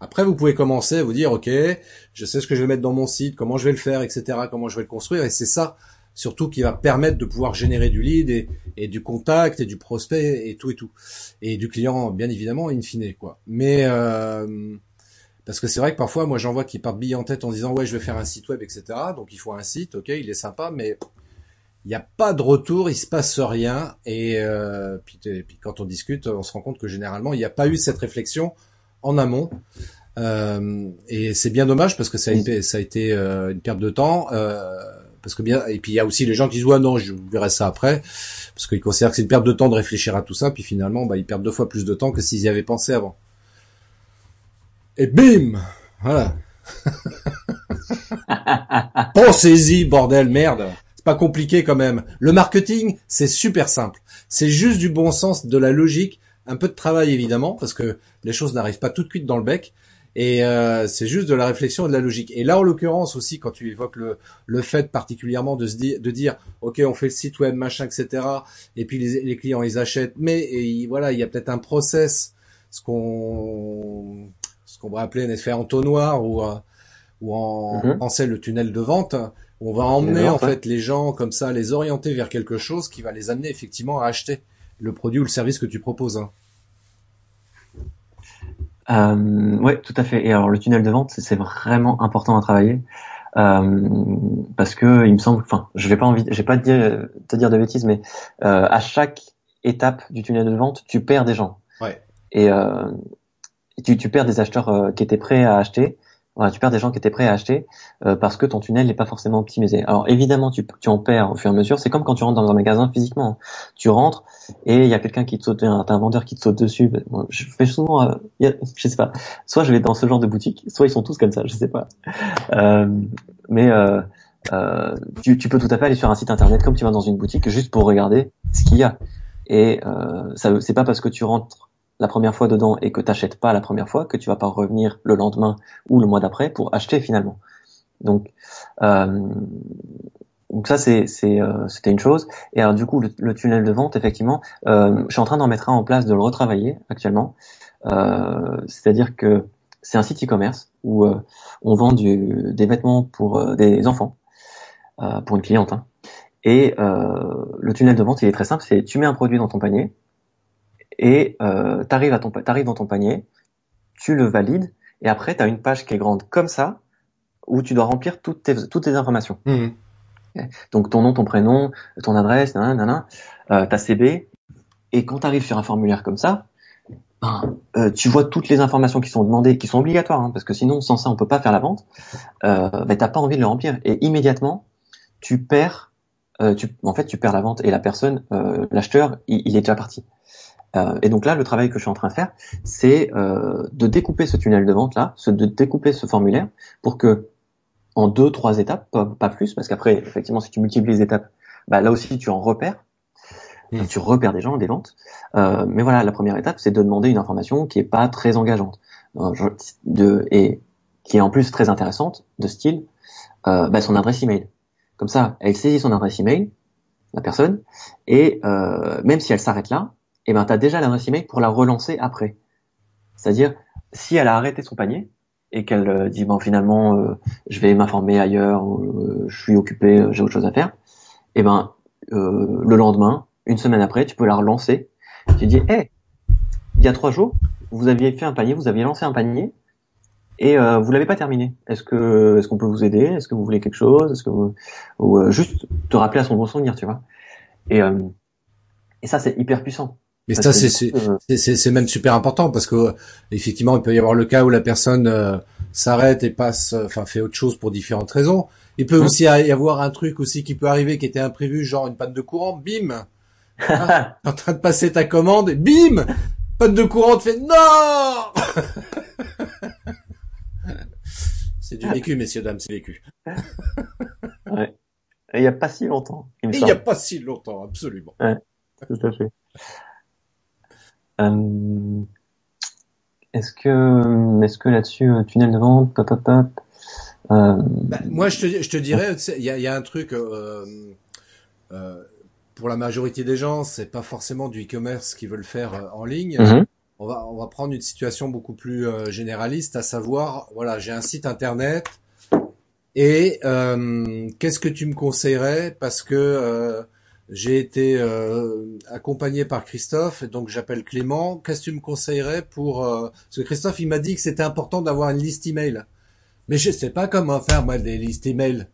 après vous pouvez commencer à vous dire ok, je sais ce que je vais mettre dans mon site, comment je vais le faire, etc., comment je vais le construire, et c'est ça surtout qui va permettre de pouvoir générer du lead et, du contact et du prospect et tout et tout et du client bien évidemment in fine quoi. Mais euh, parce que c'est vrai que parfois, moi, j'en vois qui partent bille en tête en disant ouais, je vais faire un site web, etc. Donc il faut un site, ok, il est sympa, mais il n'y a pas de retour, il se passe rien. Et euh, puis, puis, quand on discute, on se rend compte que généralement, il n'y a pas eu cette réflexion en amont. Euh, et c'est bien dommage parce que ça a été, ça a été euh, une perte de temps. Euh, parce que bien, et puis il y a aussi les gens qui disent ouais non, je verrai ça après, parce qu'ils considèrent que c'est une perte de temps de réfléchir à tout ça. Puis finalement, bah, ils perdent deux fois plus de temps que s'ils y avaient pensé avant et bim Voilà. Pensez-y, bordel, merde. C'est pas compliqué quand même. Le marketing, c'est super simple. C'est juste du bon sens, de la logique, un peu de travail évidemment, parce que les choses n'arrivent pas tout de suite dans le bec. Et euh, c'est juste de la réflexion et de la logique. Et là, en l'occurrence aussi, quand tu évoques le, le fait particulièrement de se dire, de dire, ok, on fait le site web, machin, etc. Et puis les, les clients, ils achètent. Mais et, voilà, il y a peut-être un process, ce qu'on ce qu'on va appeler un effet entonnoir ou euh, ou en mhm. français le tunnel de vente. On va emmener en fait les gens comme ça, les orienter vers quelque chose qui va les amener effectivement à acheter le produit ou le service que tu proposes. Hein. Euh, ouais, tout à fait. Et alors le tunnel de vente, c'est vraiment important à travailler euh, parce que il me semble, enfin, je vais pas envie, j'ai pas te dire, te dire de bêtises, mais euh, à chaque étape du tunnel de vente, tu perds des gens. Ouais. Et euh, tu, tu perds des acheteurs euh, qui étaient prêts à acheter. Voilà, tu perds des gens qui étaient prêts à acheter euh, parce que ton tunnel n'est pas forcément optimisé. Alors évidemment, tu, tu en perds au fur et à mesure. C'est comme quand tu rentres dans un magasin physiquement. Tu rentres et il y a quelqu'un qui te saute, un, un vendeur qui te saute dessus. je fais souvent, euh, je sais pas. Soit je vais dans ce genre de boutique, soit ils sont tous comme ça, je sais pas. Euh, mais euh, euh, tu, tu, peux tout à fait aller sur un site internet comme tu vas dans une boutique juste pour regarder ce qu'il y a. Et euh, c'est pas parce que tu rentres la première fois dedans et que t'achètes pas la première fois, que tu vas pas revenir le lendemain ou le mois d'après pour acheter finalement. Donc, euh, ça c'est euh, c'était une chose. Et alors du coup le, tunnel de vente effectivement, euh, je suis en train d'en mettre un en place, de le retravailler actuellement. Euh, c'est-à-dire que c'est un site e-commerce où on vend des vêtements pour des enfants, pour une cliente. Hein. Et le tunnel de vente il est très simple, c'est tu mets un produit dans ton panier, et euh, tu arrives, dans ton panier, tu le valides, et après, tu as une page qui est grande comme ça, où tu dois remplir toutes tes, toutes tes informations. Mmh. Donc ton nom, ton prénom, ton adresse, nanana, euh, ta CB, et quand tu arrives sur un formulaire comme ça, ben, euh, tu vois toutes les informations qui sont demandées, qui sont obligatoires, hein, parce que sinon, sans ça, on peut pas faire la vente. Euh, ben, t'as pas envie de le remplir, et immédiatement, tu perds, euh, tu, en fait, tu perds la vente, et la personne, euh, l'acheteur, il, est déjà parti. Euh, et donc là, le travail que je suis en train de faire, c'est euh, de découper ce tunnel de vente là, de découper ce formulaire pour que en deux, trois étapes, pas, plus, parce qu'après, effectivement, si tu multiplies les étapes, bah, là aussi tu en repères, mmh. tu repères des gens, des ventes. Euh, mais voilà, la première étape, c'est de demander une information qui est pas très engageante, de, et qui est en plus très intéressante, de style bah, son adresse email. Comme ça, elle saisit son adresse email, la personne, et même si elle s'arrête là, eh ben, tu as déjà l'adresse email pour la relancer après. C'est-à-dire, si elle a arrêté son panier et qu'elle euh, dit, bon, finalement, euh, je vais m'informer ailleurs, euh, je suis occupé, j'ai autre chose à faire, eh ben, le lendemain, une semaine après, tu peux la relancer. Tu dis, hé, il y a trois jours, vous aviez fait un panier, vous aviez lancé un panier et euh, vous l'avez pas terminé. Est-ce que est-ce qu'on peut vous aider? Est-ce que vous voulez quelque chose? Est-ce que vous ou euh, juste te rappeler à son bon souvenir, tu vois? Et euh, et ça c'est hyper puissant. Mais ça c'est c'est même super important parce que effectivement il peut y avoir le cas où la personne s'arrête et passe, enfin fait autre chose pour différentes raisons. Il peut aussi y avoir un truc aussi qui peut arriver qui était imprévu, genre une panne de courant, bim, ah, en train de passer ta commande, et bim, panne de courant, tu fais non. c'est du vécu, messieurs dames, c'est vécu. ouais. il n'y a pas si longtemps. Il n'y a pas si longtemps, absolument. Ouais, tout à fait. Euh... Est-ce que, est-ce que là-dessus, euh, tunnel de vente, pop, pop, pop, euh... bah, moi, je te, je te dirais, il y a, y a, un truc pour la majorité des gens, c'est pas forcément du e-commerce qu'ils veulent faire en ligne. Mm-hmm. On va, on va prendre une situation beaucoup plus euh, généraliste, à savoir, voilà, j'ai un site internet et qu'est-ce que tu me conseillerais? Parce que j'ai été euh, accompagné par Christophe, donc j'appelle Clément. Qu'est-ce que tu me conseillerais pour... Euh, parce que Christophe, il m'a dit que c'était important d'avoir une liste email. Mais je sais pas comment faire, moi, des listes email.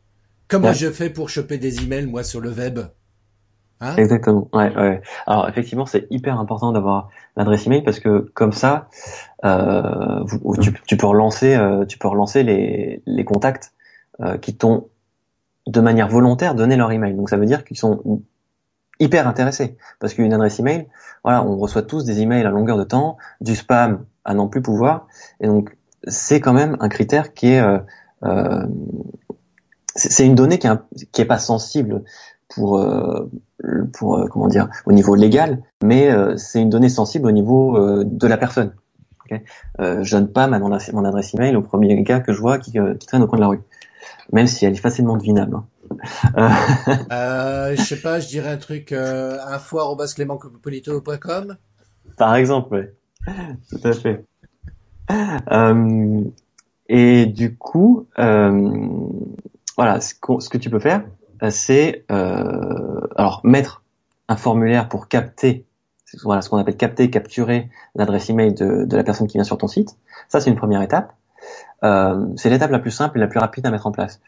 Comment je fais pour choper des emails, moi, sur le web? Hein? Exactement. Ouais, ouais. Alors, effectivement, c'est hyper important d'avoir l'adresse email parce que comme ça, euh, tu, tu, peux relancer, euh, tu peux relancer les, les contacts euh, qui t'ont de manière volontaire donné leur email. Donc ça veut dire qu'ils sont hyper intéressé parce qu'une adresse email, voilà, on reçoit tous des emails à longueur de temps, du spam à n'en plus pouvoir, et donc c'est quand même un critère qui est, euh, euh c'est une donnée qui est, pas sensible pour euh, pour euh, comment dire au niveau légal, mais c'est une donnée sensible au niveau de la personne. Okay je donne pas ma, mon adresse email au premier gars que je vois qui, qui traîne au coin de la rue, même si elle est facilement devinable. Hein. Euh, euh, je sais pas, je dirais un truc euh, info@clémentcopolito.com. Par exemple, oui. Tout à fait. Euh, et du coup, euh, voilà, ce, ce, que tu peux faire, c'est euh, alors mettre un formulaire pour capter, voilà, ce qu'on appelle capter, capturer l'adresse email de, de, la personne qui vient sur ton site. Ça, c'est une première étape. c'est l'étape la plus simple et la plus rapide à mettre en place.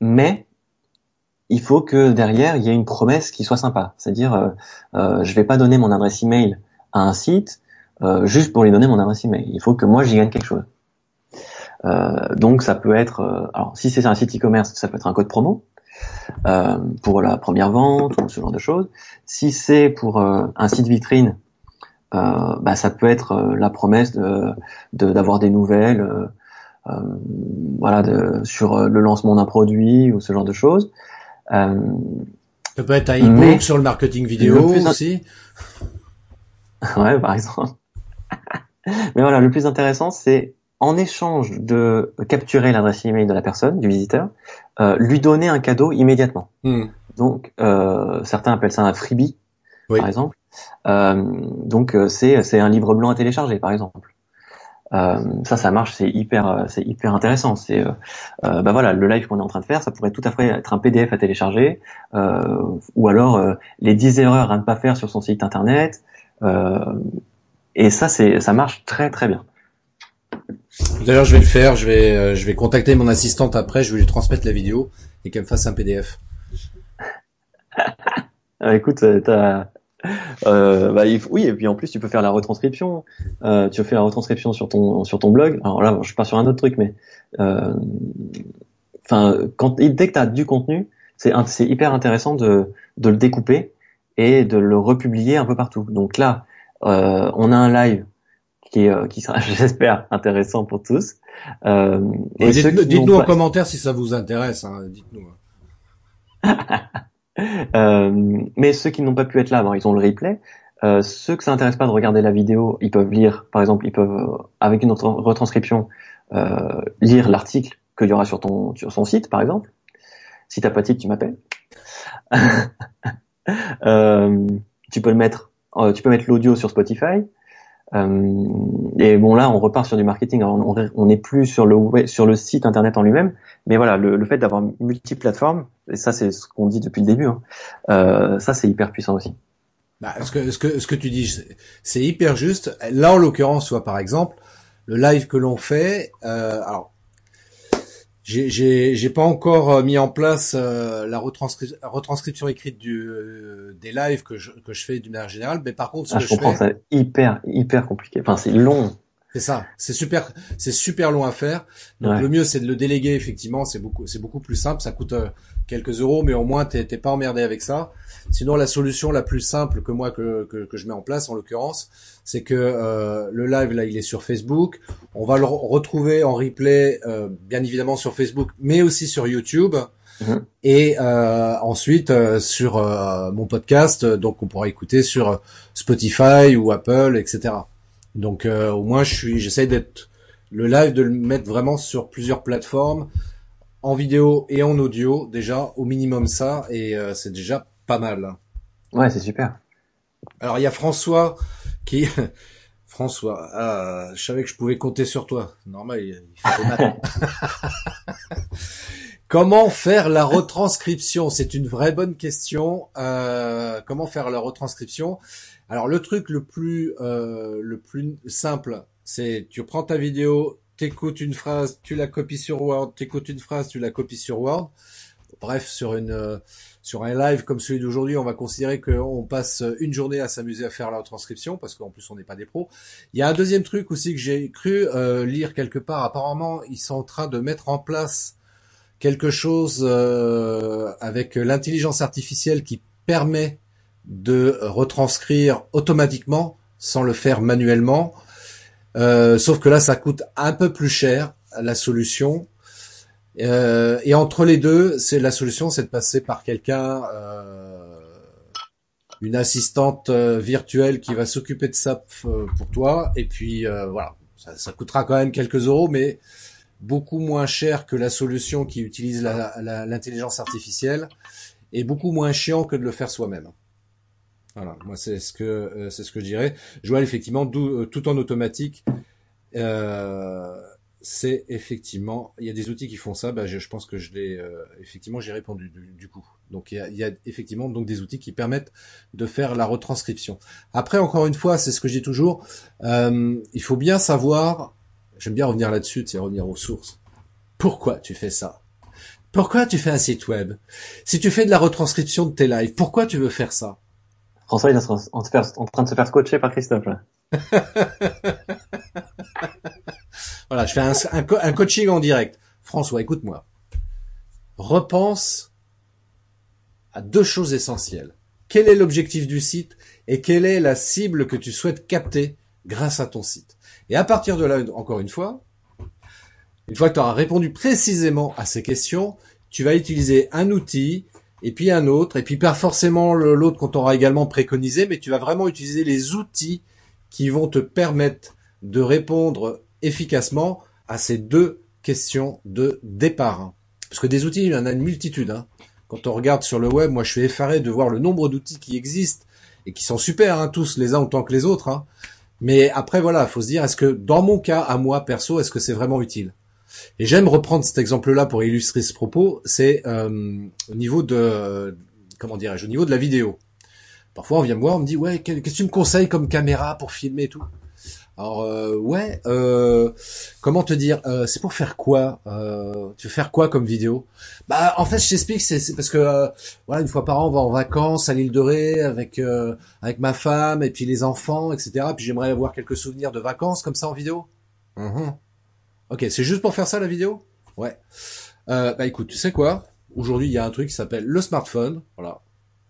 Mais il faut que derrière il y ait une promesse qui soit sympa. C'est-à-dire, euh, euh, je vais pas donner mon adresse email à un site euh, juste pour lui donner mon adresse email. Il faut que moi j'y gagne quelque chose. Euh, donc ça peut être, euh, alors si c'est un site e-commerce, ça peut être un code promo pour la première vente ou ce genre de choses. Si c'est pour un site vitrine, bah, ça peut être la promesse de d'avoir des nouvelles. voilà, de, sur le lancement d'un produit ou ce genre de choses. Euh, ça peut être un e-book sur le marketing vidéo aussi. ouais, par exemple. mais voilà, le plus intéressant, c'est en échange de capturer l'adresse email de la personne, du visiteur, euh, lui donner un cadeau immédiatement. Hmm. Donc, euh, certains appellent ça un freebie, par exemple. Euh, donc, euh, c'est c'est un livre blanc à télécharger, par exemple. Euh, ça, ça marche, c'est hyper, euh, c'est hyper intéressant. C'est, euh, euh, bah voilà, le live qu'on est en train de faire, ça pourrait tout à fait être un PDF à télécharger, ou alors les 10 erreurs à ne pas faire sur son site internet. et ça, c'est, ça marche très très bien. D'ailleurs, je vais le faire. Je vais, je vais contacter mon assistante après. Je vais lui transmettre la vidéo et qu'elle me fasse un PDF. écoute, t'as euh, bah, oui, et puis en plus tu peux faire la retranscription. Euh, tu fais la retranscription sur ton sur ton blog. Alors là, je pars sur un autre truc, mais euh, enfin, quand dès que tu as du contenu, c'est c'est hyper intéressant de de le découper et de le republier un peu partout. Donc là, euh, on a un live qui est qui sera, j'espère, intéressant pour tous. Euh, dites-nous en commentaire si ça vous intéresse. Hein, dites-nous. Euh, mais ceux qui n'ont pas pu être là, ils ont le replay. Euh, ceux que ça n'intéresse pas de regarder la vidéo, ils peuvent lire, par exemple, ils peuvent, euh, avec une retranscription, euh, lire l'article qu'il y aura sur ton sur son site, par exemple. Si t'as pas de site, tu m'appelles. euh, tu peux le mettre, tu peux mettre l'audio sur Spotify. Euh, et bon là, on repart sur du marketing. on n'est plus sur le sur le site internet en lui-même, mais voilà, le, fait d'avoir multi-plateformes, et ça c'est ce qu'on dit depuis le début, hein, euh, ça c'est hyper puissant aussi. Bah, ce que ce que ce que tu dis, c'est hyper juste. Là, en l'occurrence, soit par exemple, le live que l'on fait. Euh, j'ai pas encore euh, mis en place euh, la retranscription écrite du euh, des lives que je que je fais d'une manière générale, mais par contre, ce ah, que je, je comprends, c'est hyper hyper compliqué. Enfin, c'est long. C'est ça, c'est super, c'est super long à faire. Donc le mieux c'est de le déléguer effectivement, c'est beaucoup, c'est beaucoup plus simple. Ça coûte quelques euros, mais au moins t'es pas emmerdé avec ça. Sinon la solution la plus simple que moi que que, que je mets en place en l'occurrence, c'est que euh, le live là il est sur Facebook. On va le retrouver en replay euh, bien évidemment sur Facebook, mais aussi sur YouTube. Mhm. Et euh, ensuite euh, sur euh, mon podcast, donc on pourra écouter sur Spotify ou Apple, etc. Donc au moins je suis, j'essaie d'être le live de le mettre vraiment sur plusieurs plateformes, en vidéo et en audio déjà au minimum ça, et c'est déjà pas mal. Ouais, c'est super. Alors il y a François qui François, ah, je savais que je pouvait compter sur toi. Normal, il, faut Comment faire la retranscription? C'est une vraie bonne question. Euh, comment faire la retranscription? Alors le truc le plus euh, le plus simple, c'est tu prends ta vidéo, t'écoutes une phrase, tu la copies sur Word, t'écoutes une phrase, tu la copies sur Word. Bref, sur une sur un live comme celui d'aujourd'hui, on va considérer qu'on passe une journée à s'amuser à faire la transcription parce qu'en plus on n'est pas des pros. Il y a un deuxième truc aussi que j'ai cru euh, lire quelque part. Apparemment, ils sont en train de mettre en place quelque chose euh, avec l'intelligence artificielle qui permet de retranscrire automatiquement sans le faire manuellement. Euh, sauf que là, ça coûte un peu plus cher la solution. Euh, et entre les deux, c'est la solution, c'est de passer par quelqu'un, euh, une assistante virtuelle qui va s'occuper de ça pour toi. Et puis voilà, ça, coûtera quand même quelques euros, mais beaucoup moins cher que la solution qui utilise l'intelligence artificielle et beaucoup moins chiant que de le faire soi-même. Voilà, moi c'est ce que c'est ce que je dirais. Joël, effectivement, tout en automatique. Euh, c'est effectivement, il y a des outils qui font ça. Bah, je, pense que je l'ai euh, effectivement, j'ai répondu du, coup. Donc il y, a, effectivement donc des outils qui permettent de faire la retranscription. Après, encore une fois, c'est ce que je dis toujours. Euh, il faut bien savoir. J'aime bien revenir là-dessus, c'est revenir aux sources. Pourquoi tu fais ça? Pourquoi tu fais un site web? Si tu fais de la retranscription de tes lives, pourquoi tu veux faire ça? François, il est en, train de se faire coacher par Christophe. Voilà, je fais un, coaching en direct. François, écoute-moi. Repense à deux choses essentielles. Quel est l'objectif du site et quelle est la cible que tu souhaites capter grâce à ton site? Et à partir de là, encore une fois, une fois que tu auras répondu précisément à ces questions, tu vas utiliser un outil et puis un autre, et puis pas forcément l'autre qu'on t'aura également préconisé, mais tu vas vraiment utiliser les outils qui vont te permettre de répondre efficacement à ces deux questions de départ. Parce que des outils, il y en a une multitude. Hein. Quand on regarde sur le web, moi je suis effaré de voir le nombre d'outils qui existent et qui sont super, hein, tous les uns autant que les autres. Hein. Mais après voilà, faut se dire, est-ce que dans mon cas, à moi perso, est-ce que c'est vraiment utile? Et j'aime reprendre cet exemple-là pour illustrer ce propos. C'est euh, au niveau de comment dirais-je, au niveau de la vidéo. Parfois, on vient me voir, on me dit ouais, qu'est-ce que tu me conseilles comme caméra pour filmer et tout? Alors euh, ouais, euh, comment te dire euh, C'est pour faire quoi euh, Tu veux faire quoi comme vidéo? Bah en fait, je t'explique, c'est parce que euh, voilà, une fois par an, on va en vacances à l'île de Ré avec euh, avec ma femme et puis les enfants, etc. Puis j'aimerais avoir quelques souvenirs de vacances comme ça en vidéo. Mm-hmm. Ok, c'est juste pour faire ça la vidéo Ouais. bah écoute, tu sais quoi Aujourd'hui, il y a un truc qui s'appelle le smartphone. Voilà,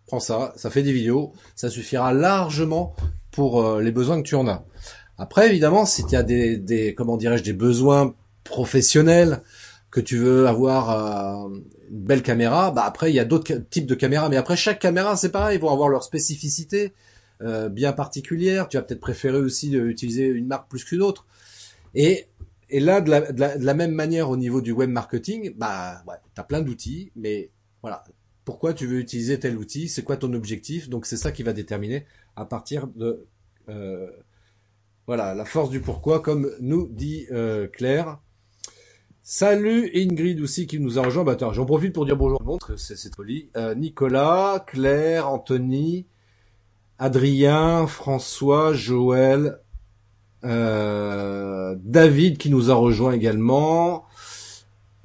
prends ça, ça fait des vidéos, ça suffira largement pour les besoins que tu en as. Après, évidemment, si tu as des, des comment dirais-je, des besoins professionnels, que tu veux avoir euh, une belle caméra, bah après il y a d'autres types de caméras, mais après chaque caméra c'est pareil, ils vont avoir leur spécificité euh, bien particulière. Tu vas peut-être préférer aussi d'utiliser une marque plus qu'une autre. Et et là de la, même manière au niveau du web marketing, bah ouais, t'as plein d'outils, mais voilà, pourquoi tu veux utiliser tel outil, c'est quoi ton objectif, donc c'est ça qui va déterminer à partir de euh, voilà, la force du pourquoi, comme nous dit euh, Claire. Salut Ingrid aussi qui nous a rejoint. Bah, j'en profite pour dire bonjour le monde, c'est poli. Euh, Nicolas, Claire, Anthony, Adrien, François, Joël, euh, David qui nous a rejoint également.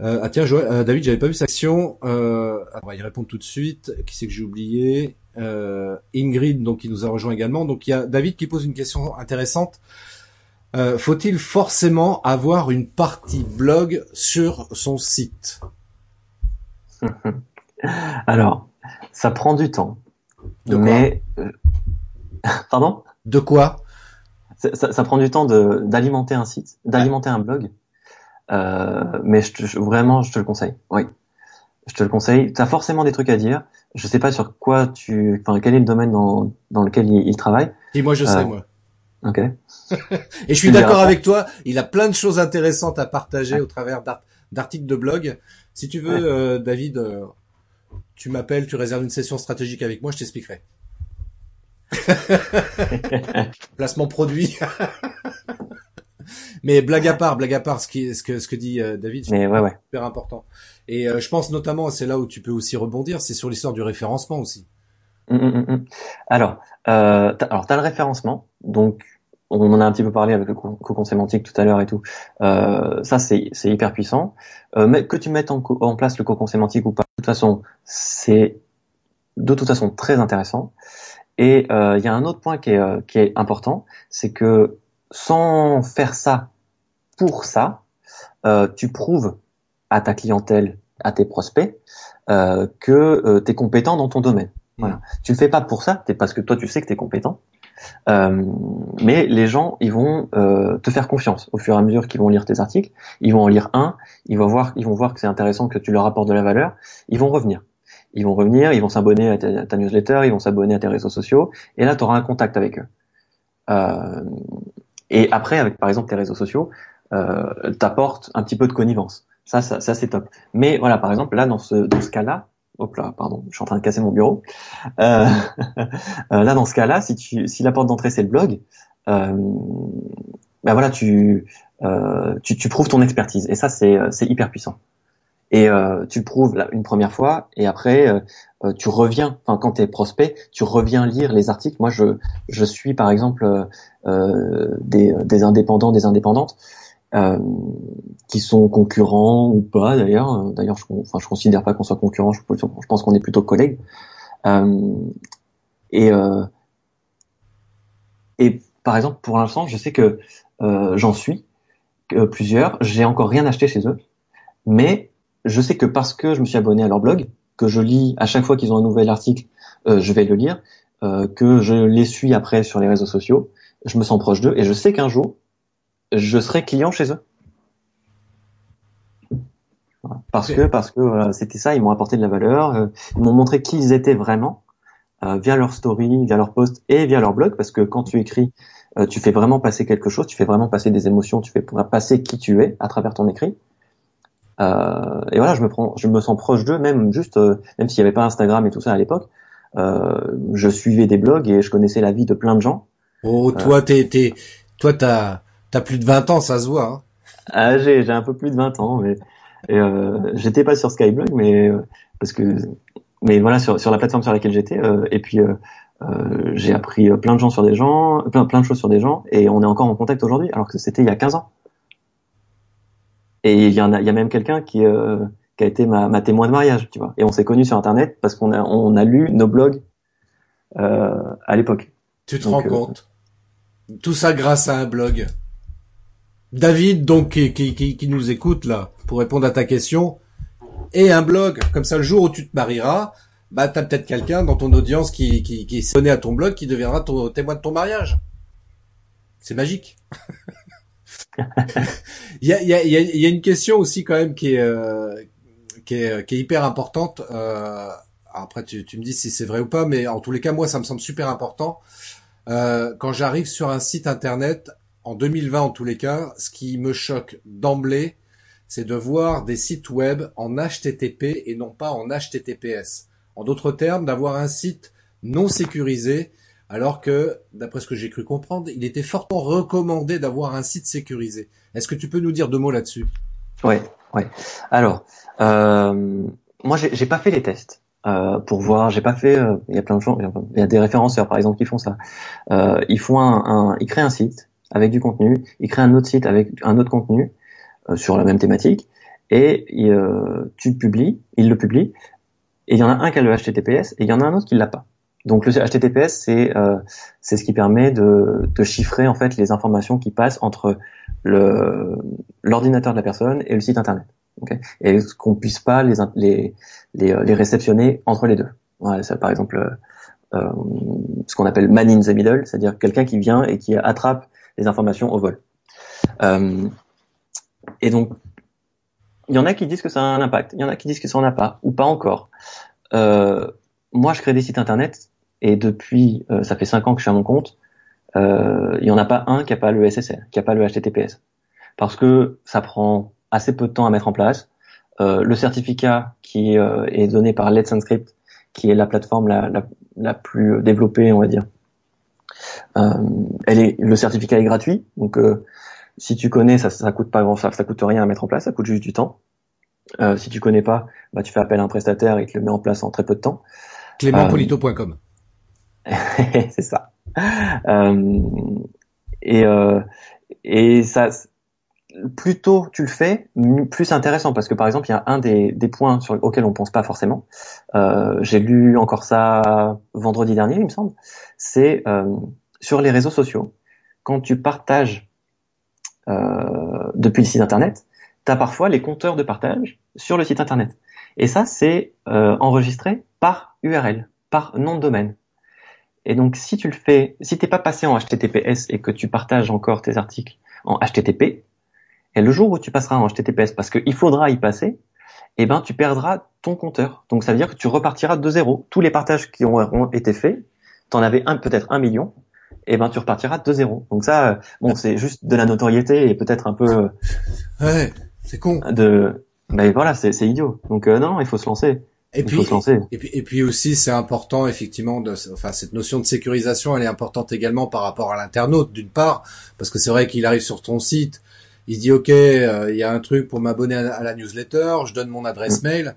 Euh, ah tiens, Joël, euh, David, j'avais pas vu sa action. Euh, on va y répondre tout de suite. Qui c'est que j'ai oublié euh, Ingrid, donc qui nous a rejoint également. Donc il y a David qui pose une question intéressante. Euh, faut-il forcément avoir une partie blog sur son site? Alors, ça prend du temps. De quoi? Mais pardon? De quoi? Ça, ça- prend du temps d'alimenter un site, d'alimenter un blog. Euh, mais je je- vraiment, je te le conseille. Oui, je te le conseille. Tu as forcément des trucs à dire. Je sais pas sur quoi tu, enfin, quel est le domaine dans, dans lequel il, il travaille. Et moi je sais Euh, moi. Ok. Et je suis d'accord avec toi. Il a plein de choses intéressantes à partager au travers d'art- d'articles de blog. Si tu veux, Ouais. euh, David, euh, tu m'appelles, tu réserves une session stratégique avec moi, je t'expliquerai. Placement produit. Mais blague à part, blague à part, ce, qui, ce que ce que dit euh, David, c'est Mais ouais, ouais. super important. Et euh, je pense notamment, c'est là où tu peux aussi rebondir, c'est sur l'histoire du référencement aussi. Hum, hum, hum. Alors, euh, t'as, alors t'as le référencement, donc on en a un petit peu parlé avec le co- cocon sémantique tout à l'heure et tout. Euh, ça c'est c'est hyper puissant. Euh, mais que tu mettes en, en place le cocon sémantique ou pas, de toute façon c'est de toute façon très intéressant. Et euh, il y a un autre point qui est euh, qui est important, c'est que sans faire ça pour ça, euh, tu prouves à ta clientèle, à tes prospects, euh, que tu es compétent dans ton domaine. Voilà. Tu le fais pas pour ça, c'est parce que toi tu sais que tu es compétent. Euh, mais les gens, ils vont euh, te faire confiance au fur et à mesure qu'ils vont lire tes articles. Ils vont en lire un, ils vont voir, ils vont voir que c'est intéressant, que tu leur apportes de la valeur. Ils vont revenir. Ils vont revenir, ils vont s'abonner à, ta- newsletter, ils vont s'abonner à tes réseaux sociaux, et là tu auras un contact avec eux. Euh, et après, avec par exemple tes réseaux sociaux, euh, t'apportes un petit peu de connivence. Ça, ça, ça c'est top. Mais voilà, par exemple, là dans ce dans ce cas-là, hop là, pardon, je suis en train de casser mon bureau. Euh, euh, là dans ce cas-là, si si la porte d'entrée c'est le blog, euh, ben voilà, tu, euh, tu tu prouves ton expertise et ça c'est c'est hyper puissant. Et euh, tu le prouves là, une première fois et après euh, euh, tu reviens. Enfin, quand tu es prospect, tu reviens lire les articles. Moi, je je suis par exemple des des indépendants, des indépendantes euh, qui sont concurrents ou pas d'ailleurs. D'ailleurs, je, enfin, je considère pas qu'on soit concurrents. Je, pense qu'on est plutôt collègues. Euh, et euh, et par exemple, pour l'instant, je sais que j'en suis que plusieurs. J'ai encore rien acheté chez eux, mais je sais que parce que je me suis abonné à leur blog, que je lis à chaque fois qu'ils ont un nouvel article, euh, je vais le lire, euh, que je les suis après sur les réseaux sociaux, je me sens proche d'eux et je sais qu'un jour, je serai client chez eux. Voilà. Parce que parce que voilà, c'était ça, ils m'ont apporté de la valeur, euh, ils m'ont montré qui ils étaient vraiment euh, via leur story, via leur post et via leur blog, parce que quand tu écris, euh, tu fais vraiment passer quelque chose, tu fais vraiment passer des émotions, tu fais passer qui tu es à travers ton écrit. Euh, et voilà, je me prends, je me sens proche d'eux, même juste, euh, même s'il n'y avait pas Instagram et tout ça à l'époque, euh, je suivais des blogs et je connaissais la vie de plein de gens. Oh, toi, t'es, t'es, toi, t'as, t'as plus de 20 ans, ça se voit. Hein. Ah, j'ai, j'ai un peu plus de 20 ans, mais euh, j'étais pas sur Skyblog, mais euh, parce que, mais voilà, sur, sur la plateforme sur laquelle j'étais, euh, et puis euh, euh, j'ai appris plein de gens sur des gens, plein, plein de choses sur des gens, et on est encore en contact aujourd'hui, alors que c'était il y a 15 ans. Et il y en a, il y a même quelqu'un qui, euh, qui a été ma, ma témoin de mariage, tu vois. Et on s'est connus sur Internet parce qu'on a, on a lu nos blogs euh, à l'époque. Tu te Donc, rends euh, compte? Tout ça grâce à un blog. David, donc, qui, qui, qui, qui nous écoute là, pour répondre à ta question, et un blog. Comme ça, le jour où tu te marieras, bah, t'as peut-être quelqu'un dans ton audience qui, qui, qui est abonné à ton blog qui deviendra ton témoin de ton mariage. C'est magique. Il y a, il y, a, il y, a, une question aussi quand même qui est, euh, qui est, qui est hyper importante. Euh, après, tu, tu me dis si c'est vrai ou pas, mais en tous les cas, moi, ça me semble super important. Euh, quand j'arrive sur un site internet, en 2020 en tous les cas, ce qui me choque d'emblée, c'est de voir des sites web en HTTP et non pas en HTTPS. En d'autres termes, d'avoir un site non sécurisé, alors que, d'après ce que j'ai cru comprendre, il était fortement recommandé d'avoir un site sécurisé. Est-ce que tu peux nous dire deux mots là-dessus? Ouais, ouais. Alors, euh, moi, j'ai pas fait les tests. euh, pour voir. J'ai pas fait. euh, Il y a plein de gens. Il y a des référenceurs par exemple qui font ça. Euh, ils font un, ils créent un site avec du contenu. Ils créent un autre site avec un autre contenu euh, sur la même thématique. Et tu publies. Ils le publient. Et il y en a un qui a le HTTPS et il y en a un autre qui l'a pas. Donc le HTTPS c'est euh, c'est ce qui permet de, de chiffrer en fait les informations qui passent entre l'ordinateur de la personne et le site internet. Okay et qu'on puisse pas les, les les les réceptionner entre les deux. Voilà, ça, par exemple euh, ce qu'on appelle man in the middle, c'est-à-dire quelqu'un qui vient et qui attrape les informations au vol. Euh, et donc il y en a qui disent que ça a un impact, il y en a qui disent que ça en a pas ou pas encore. Euh, moi, je crée des sites internet et depuis, euh, ça fait cinq ans que je suis à mon compte, euh, il y en a pas un qui a pas le SSL, qui a pas le HTTPS, parce que ça prend assez peu de temps à mettre en place. Euh, le certificat qui euh, est donné par Let's Encrypt, qui est la plateforme la, la, la plus développée, on va dire, euh, elle est, le certificat est gratuit, donc si tu connais, ça, ça coûte pas grand, ça, ça coûte rien à mettre en place, ça coûte juste du temps. Euh, si tu connais pas, bah, tu fais appel à un prestataire et te le met en place en très peu de temps. ClémentPolito.com. c'est ça. Euh, et, euh, et ça, plus tôt tu le fais, plus intéressant parce que par exemple, il y a un des, points sur, auxquels on pense pas forcément. Euh, J'ai lu encore ça vendredi dernier, il me semble. C'est sur les réseaux sociaux. Quand tu partages depuis le site internet, tu as parfois les compteurs de partage sur le site internet. Et ça, c'est enregistré par URL, par nom de domaine. Et donc, si tu le fais, si t'es pas passé en HTTPS et que tu partages encore tes articles en HTTP, et le jour où tu passeras en HTTPS, parce qu'il faudra y passer, eh ben, tu perdras ton compteur. Donc, ça veut dire que tu repartiras de zéro. Tous les partages qui ont été faits, t'en avais un, peut-être un million, et ben, tu repartiras de zéro. Donc ça, bon, c'est juste de la notoriété et peut-être un peu. Ouais, c'est con. De, ben voilà, c'est idiot. Donc euh, non, il faut se lancer. Et puis, et puis, et puis aussi, c'est important effectivement. De, enfin, cette notion de sécurisation, elle est importante également par rapport à l'internaute, d'une part, parce que c'est vrai qu'il arrive sur ton site, il dit ok, euh, il y a un truc pour m'abonner à, à, la newsletter, je donne mon adresse mmh. mail.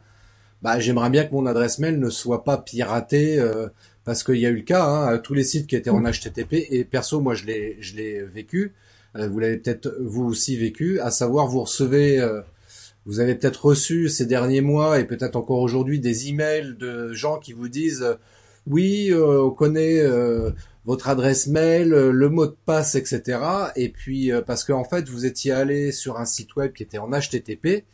Bah, j'aimerais bien que mon adresse mail ne soit pas piratée, euh, parce qu'il y a eu le cas, hein, tous les sites qui étaient en HTTP. Et perso, moi, je l'ai, je l'ai vécu. Euh, vous l'avez peut-être vous aussi vécu, à savoir vous recevez vous avez peut-être reçu ces derniers mois et peut-être encore aujourd'hui des emails de gens qui vous disent oui, euh, on connaît euh, votre adresse mail, euh, le mot de passe, etc. Et puis parce qu'en en fait vous étiez allé sur un site web qui était en HTTP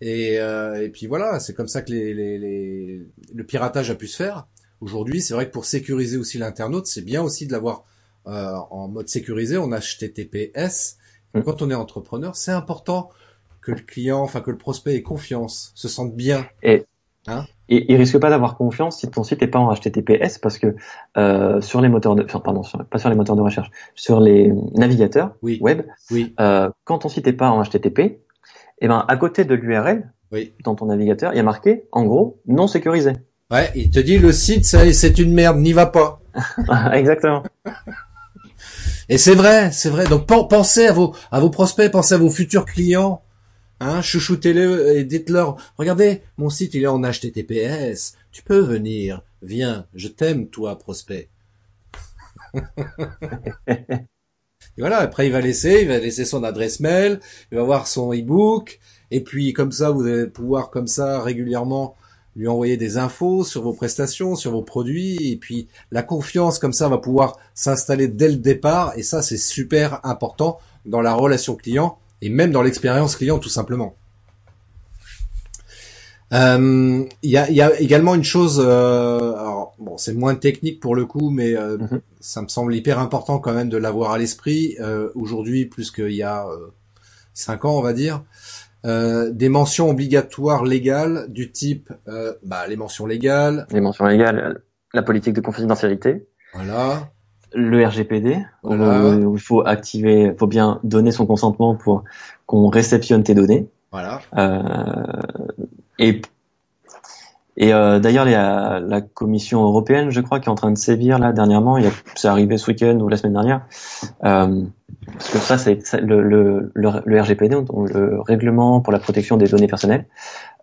et, et puis voilà, c'est comme ça que les, les, les, le piratage a pu se faire. Aujourd'hui, c'est vrai que pour sécuriser aussi l'internaute, c'est bien aussi de l'avoir en mode sécurisé en HTTPS. Mmh. Quand on est entrepreneur, c'est important que le client, enfin que le prospect ait confiance, se sente bien. Et, hein et il risque pas d'avoir confiance si ton site n'est pas en HTTPS parce que euh, sur les moteurs de, enfin, pardon, sur, pas sur les moteurs de recherche, sur les navigateurs oui. web, oui. Euh, quand ton site n'est pas en HTTP, eh ben à côté de l'URL oui. dans ton navigateur, il y a marqué en gros non sécurisé. Ouais, il te dit le site c'est une merde, n'y va pas. Exactement. Et c'est vrai, c'est vrai. Donc pensez à vos à vos prospects, pensez à vos futurs clients. Hein, chouchoutez-le et dites-leur, regardez, mon site il est en HTTPS, tu peux venir, viens, je t'aime toi prospect. et voilà, après il va laisser, il va laisser son adresse mail, il va voir son e-book, et puis comme ça vous allez pouvoir comme ça régulièrement lui envoyer des infos sur vos prestations, sur vos produits, et puis la confiance comme ça va pouvoir s'installer dès le départ, et ça c'est super important dans la relation client et même dans l'expérience client tout simplement. Il euh, y, a, y, a, également une chose, euh, alors, bon, c'est moins technique pour le coup, mais euh, mm -hmm. ça me semble hyper important quand même de l'avoir à l'esprit euh, aujourd'hui, plus qu'il y a euh, cinq ans, on va dire. des mentions obligatoires légales du type, bah, les mentions légales. Les mentions légales, la politique de confidentialité. Voilà le RGPD, voilà. où il faut activer, faut bien donner son consentement pour qu'on réceptionne tes données. Voilà. Euh, et et euh, d'ailleurs, la, la Commission européenne, je crois, qui est en train de sévir là dernièrement, c'est arrivé ce week-end ou la semaine dernière, euh, parce que ça, c'est le, le, le, le, RGPD, le règlement pour la protection des données personnelles,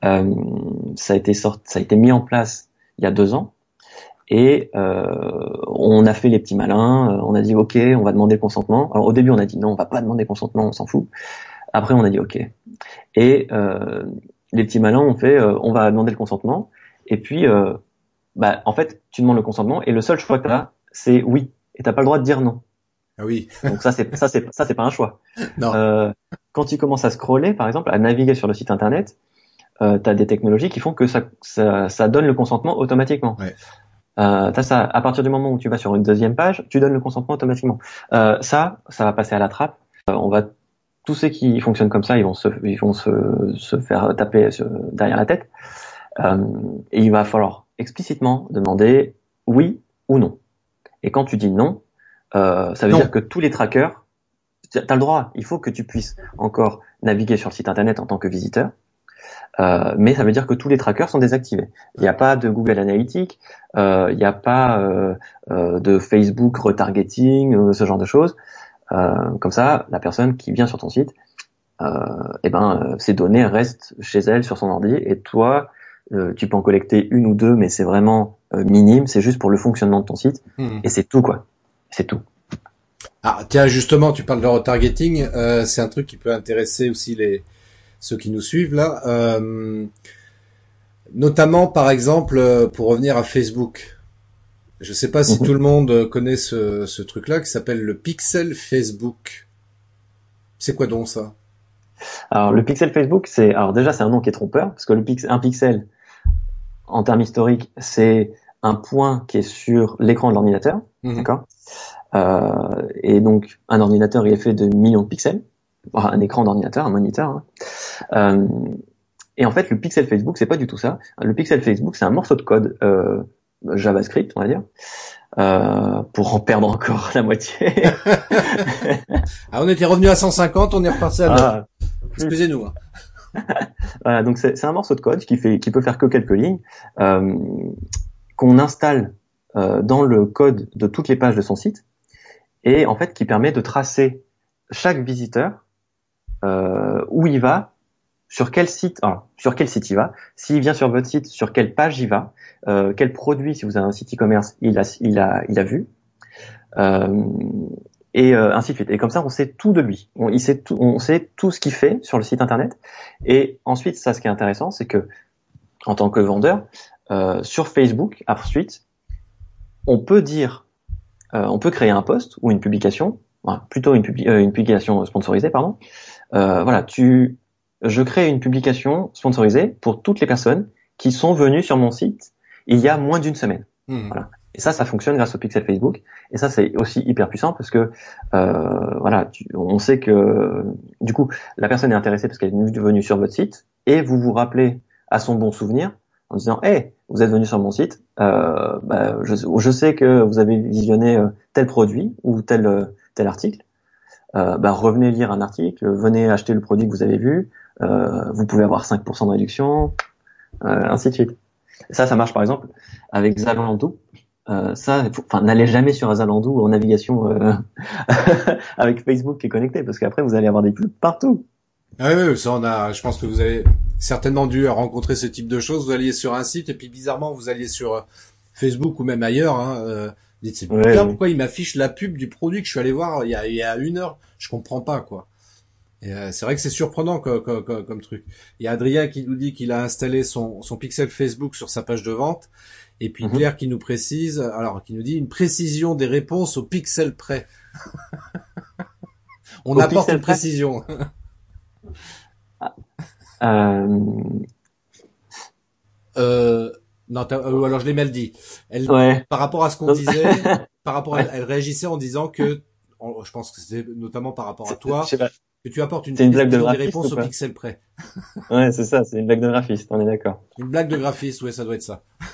euh, ça a été sorti, ça a été mis en place il y a deux ans. Et euh, on a fait les petits malins, euh, on a dit ok, on va demander le consentement. Alors au début on a dit non, on va pas demander consentement, on s'en fout. Après on a dit ok. Et euh, les petits malins ont fait, euh, on va demander le consentement. Et puis, euh, bah en fait, tu demandes le consentement et le seul choix que tu as, c'est oui. Et t'as pas le droit de dire non. Ah oui. Donc ça c'est ça c'est ça c'est pas un choix. Non. Euh, quand tu commences à scroller, par exemple, à naviguer sur le site internet, euh, tu as des technologies qui font que ça, ça, ça donne le consentement automatiquement. Ouais. Euh, t'as ça, à partir du moment où tu vas sur une deuxième page, tu donnes le consentement automatiquement. Euh, ça, ça va passer à la trappe. Euh, on va tous ceux qui fonctionnent comme ça, ils vont se, ils vont se, se faire taper derrière la tête. Euh, et il va falloir explicitement demander oui ou non. Et quand tu dis non, euh, ça veut Non. dire que tous les trackers, tu as le droit. Il faut que tu puisses encore naviguer sur le site internet en tant que visiteur. Euh, mais ça veut dire que tous les trackers sont désactivés. Il n'y a pas de Google Analytics, euh, il n'y a pas euh, euh, de Facebook retargeting, euh, ce genre de choses. Euh, comme ça, la personne qui vient sur ton site, euh, eh ben, euh, ses données restent chez elle sur son ordi, et toi, euh, tu peux en collecter une ou deux, mais c'est vraiment euh, minime. C'est juste pour le fonctionnement de ton site, Hmm. et c'est tout quoi. C'est tout. Ah tiens justement, tu parles de retargeting, euh, c'est un truc qui peut intéresser aussi les ceux qui nous suivent là. Euh, notamment par exemple euh, pour revenir à Facebook. Je sais pas si Mhm. tout le monde connaît ce, ce truc-là qui s'appelle le pixel Facebook. C'est quoi donc ça? Alors le pixel Facebook, c'est alors déjà c'est un nom qui est trompeur parce que le pix, un pixel en termes historiques, c'est un point qui est sur l'écran de l'ordinateur, Mhm. d'accord? Euh, Et donc un ordinateur il est fait de millions de pixels, un écran d'ordinateur, un moniteur. hein. Euh, et en fait le pixel Facebook c'est pas du tout ça. Le pixel Facebook c'est un morceau de code euh, JavaScript on va dire. Euh, pour en perdre encore la moitié. Ah on était revenu à 150, on est reparti à 9. Ah, Excusez-nous. hein. Voilà, donc c'est c'est un morceau de code qui fait qui peut faire que quelques lignes euh, qu'on installe euh, dans le code de toutes les pages de son site et en fait qui permet de tracer chaque visiteur euh, où il va, sur quel site, alors, sur quel site il va, s'il vient sur votre site, sur quelle page il va, euh, quel produit si vous avez un site e-commerce il a vu. Euh, et euh, ainsi de suite. Et comme ça, on sait tout de lui. On, sait tout, ce qu'il fait sur le site internet. Et ensuite, ça, ce qui est intéressant, c'est que en tant que vendeur, sur Facebook, ensuite, on peut dire, on peut créer un post ou une publication, plutôt une, une publication sponsorisée, pardon. Voilà, tu, je crée une publication sponsorisée pour toutes les personnes qui sont venues sur mon site il y a moins d'une semaine. Hmm. Voilà. Et ça, ça fonctionne grâce au pixel Facebook. Et ça, c'est aussi hyper puissant parce que euh, voilà, tu- on sait que du coup, la personne est intéressée parce qu'elle est venue sur votre site et vous vous rappelez à son bon souvenir en disant, hey, vous êtes venu sur mon site, euh, bah, je, je sais que vous avez visionné euh, tel produit ou tel euh, tel article. Euh, bah, revenez lire un article, venez acheter le produit que vous avez vu. euh, vous pouvez avoir 5% de réduction, euh, ainsi de suite. Ça, ça marche par exemple avec Zalando. Euh, ça, enfin, n'allez jamais sur Zalando en navigation euh, avec Facebook qui est connecté, parce qu'après vous allez avoir des pubs partout. Ah oui, ça on a. Je pense que vous avez certainement dû rencontrer ce type de choses. Vous alliez sur un site et puis bizarrement vous alliez sur Facebook ou même ailleurs. Hein, c'est Ouais, bizarre, ouais. pourquoi il m'affiche la pub du produit que je suis allé voir il y a, il y a une heure. Je comprends pas quoi. Euh, c'est vrai que c'est surprenant co- co- co- comme, truc. Il y a Adrien qui nous dit qu'il a installé son, son pixel Facebook sur sa page de vente. Et puis Mhm. Claire qui nous précise, alors qui nous dit une précision des réponses au pixel près. On Au apporte une précision. Euh, Euh, non, euh, alors je l'ai mal dit. Elle, ouais. par rapport à ce qu'on disait, par rapport, à, elle réagissait en disant que, en- je pense que c'était notamment par rapport à toi, que tu apportes une, C'est une blague de précision des graphiste réponses ou au pixel près. Ouais, c'est ça, c'est une blague de graphiste, on est d'accord. Une blague de graphiste, ouais, ça doit être ça.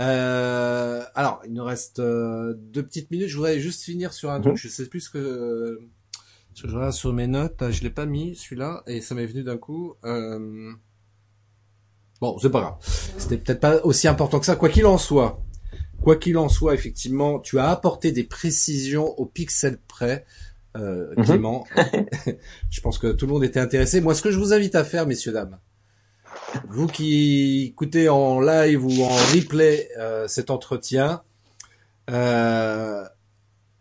Euh, alors, il nous reste euh, deux petites minutes. Je voudrais juste finir sur un truc. Mhm. Je sais plus ce que que je regarde sur mes notes. Ah, Je l'ai pas mis celui-là et ça m'est venu d'un coup. Euh... Bon, c'est pas grave. C'était peut-être pas aussi important que ça. Quoi qu'il en soit, quoi qu'il en soit, effectivement, tu as apporté des précisions au pixel près. Euh, Mhm. Clément, je pense que tout le monde était intéressé. Moi, ce que je vous invite à faire, messieurs dames, vous qui écoutez en live ou en replay euh, cet entretien, euh,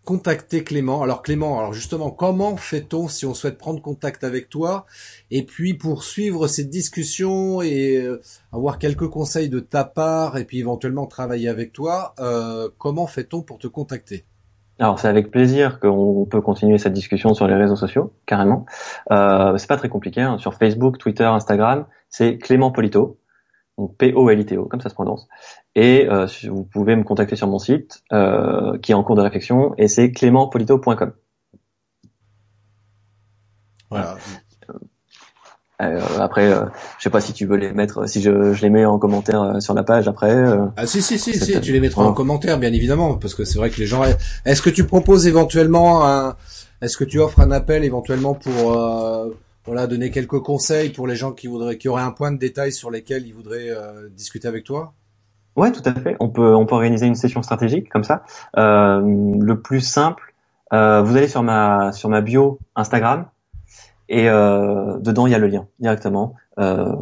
contactez Clément. Alors Clément, alors justement, comment fait-on si on souhaite prendre contact avec toi et puis pour suivre cette discussion et euh, avoir quelques conseils de ta part et puis éventuellement travailler avec toi, euh, comment fait-on pour te contacter? Alors c'est avec plaisir qu'on peut continuer cette discussion sur les réseaux sociaux, carrément. Euh, c'est pas très compliqué. Hein. Sur Facebook, Twitter, Instagram, c'est Clément Polito, donc P-O-L-I-T-O, comme ça se prononce. Et euh, vous pouvez me contacter sur mon site, euh, qui est en cours de réflexion, et c'est clémentpolito.com. Voilà. Euh, après, euh, je sais pas si tu veux les mettre, si je, je les mets en commentaire euh, sur la page après. ah si si si si, tu les mettras en commentaire bien évidemment, parce que c'est vrai que les gens. Est-ce que tu proposes éventuellement un, est-ce que tu offres un appel éventuellement pour voilà donner quelques conseils pour les gens qui voudraient, qui auraient un point de détail sur lesquels ils voudraient discuter avec toi? Ouais, tout à fait. On peut on peut organiser une session stratégique comme ça. le plus simple, vous allez sur ma sur ma bio Instagram et euh, dedans il y a le lien directement. Euh,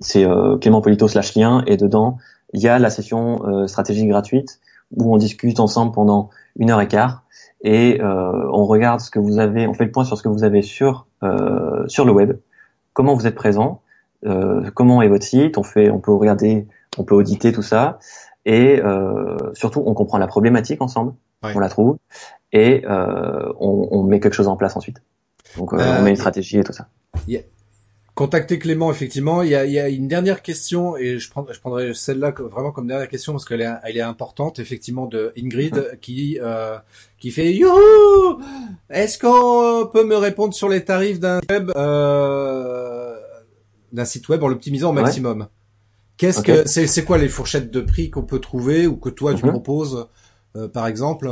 c'est euh, Clément Polito slash lien et dedans il y a la session euh, stratégie gratuite où on discute ensemble pendant une heure et quart et euh, on regarde ce que vous avez, on fait le point sur ce que vous avez sur euh, sur le web, comment vous êtes présent, comment est votre site, on fait, on peut regarder, on peut auditer tout ça. Et surtout on comprend la problématique ensemble, on la trouve. Et on, on met quelque chose en place ensuite. Donc euh, on met une euh, stratégie et tout ça. Contacter Clément, effectivement. Il y a, il y a une dernière question et je, prends, je prendrai celle-là vraiment comme dernière question parce qu'elle est, elle est importante, effectivement, de Ingrid qui euh, qui fait Youhou! Est-ce qu'on peut me répondre sur les tarifs d'un web euh, d'un site web en l'optimisant au maximum? Qu'est-ce que c'est, c'est quoi les fourchettes de prix qu'on peut trouver ou que toi tu mhm. proposes, euh, par exemple?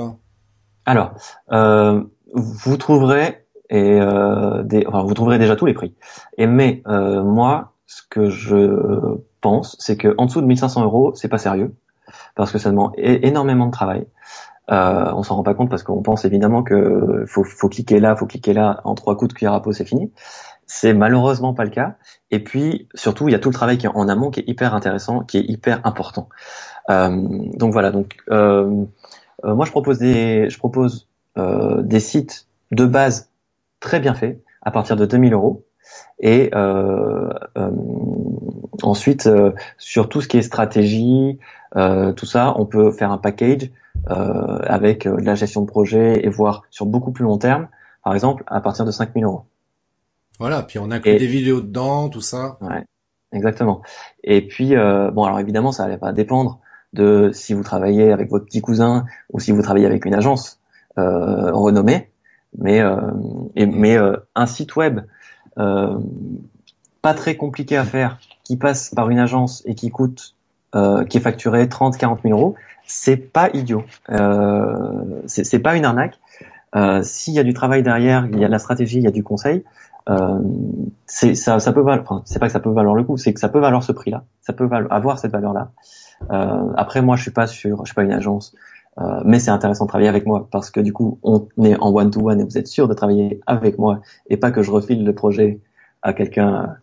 Alors, euh, vous trouverez et euh, des, enfin, vous trouverez déjà tous les prix. Et mais euh, moi, ce que je pense, c'est que en dessous de 1500 euros, c'est pas sérieux parce que ça demande énormément de travail. Euh, on s'en rend pas compte parce qu'on pense évidemment que faut, faut cliquer là, faut cliquer là, en trois coups de cuillère à peau, c'est fini. C'est malheureusement pas le cas. Et puis surtout, il y a tout le travail qui est en amont, qui est hyper intéressant, qui est hyper important. Euh, donc voilà. Donc euh, euh moi, je propose des, je propose des sites de base très bien fait à partir de 2000 euros. Et ensuite, sur tout ce qui est stratégie, tout ça, on peut faire un package avec la gestion de projet et voir sur beaucoup plus long terme, par exemple, à partir de 5000 euros. Voilà, puis on a que des vidéos dedans, tout ça. Ouais, exactement. Et puis, bon, alors évidemment, ça va dépendre de si vous travaillez avec votre petit cousin ou si vous travaillez avec une agence renommée mais euh, mais euh, un site web euh, pas très compliqué à faire, qui passe par une agence et qui coûte, qui est facturé 30, 40 000 euros, c'est pas idiot. Euh, c'est pas une arnaque. Euh, S'il y a du travail derrière, il y a de la stratégie, il y a du conseil, euh, ça, ça peut valoir. Enfin, c'est pas que ça peut valoir le coup, c'est que ça peut valoir ce prix-là. Ça peut avoir cette valeur-là. Euh, après, moi, je suis pas sur, je suis pas une agence. Euh, mais c'est intéressant de travailler avec moi parce que du coup, on est en one-to-one et vous êtes sûr de travailler avec moi et pas que je refile le projet à quelqu'un,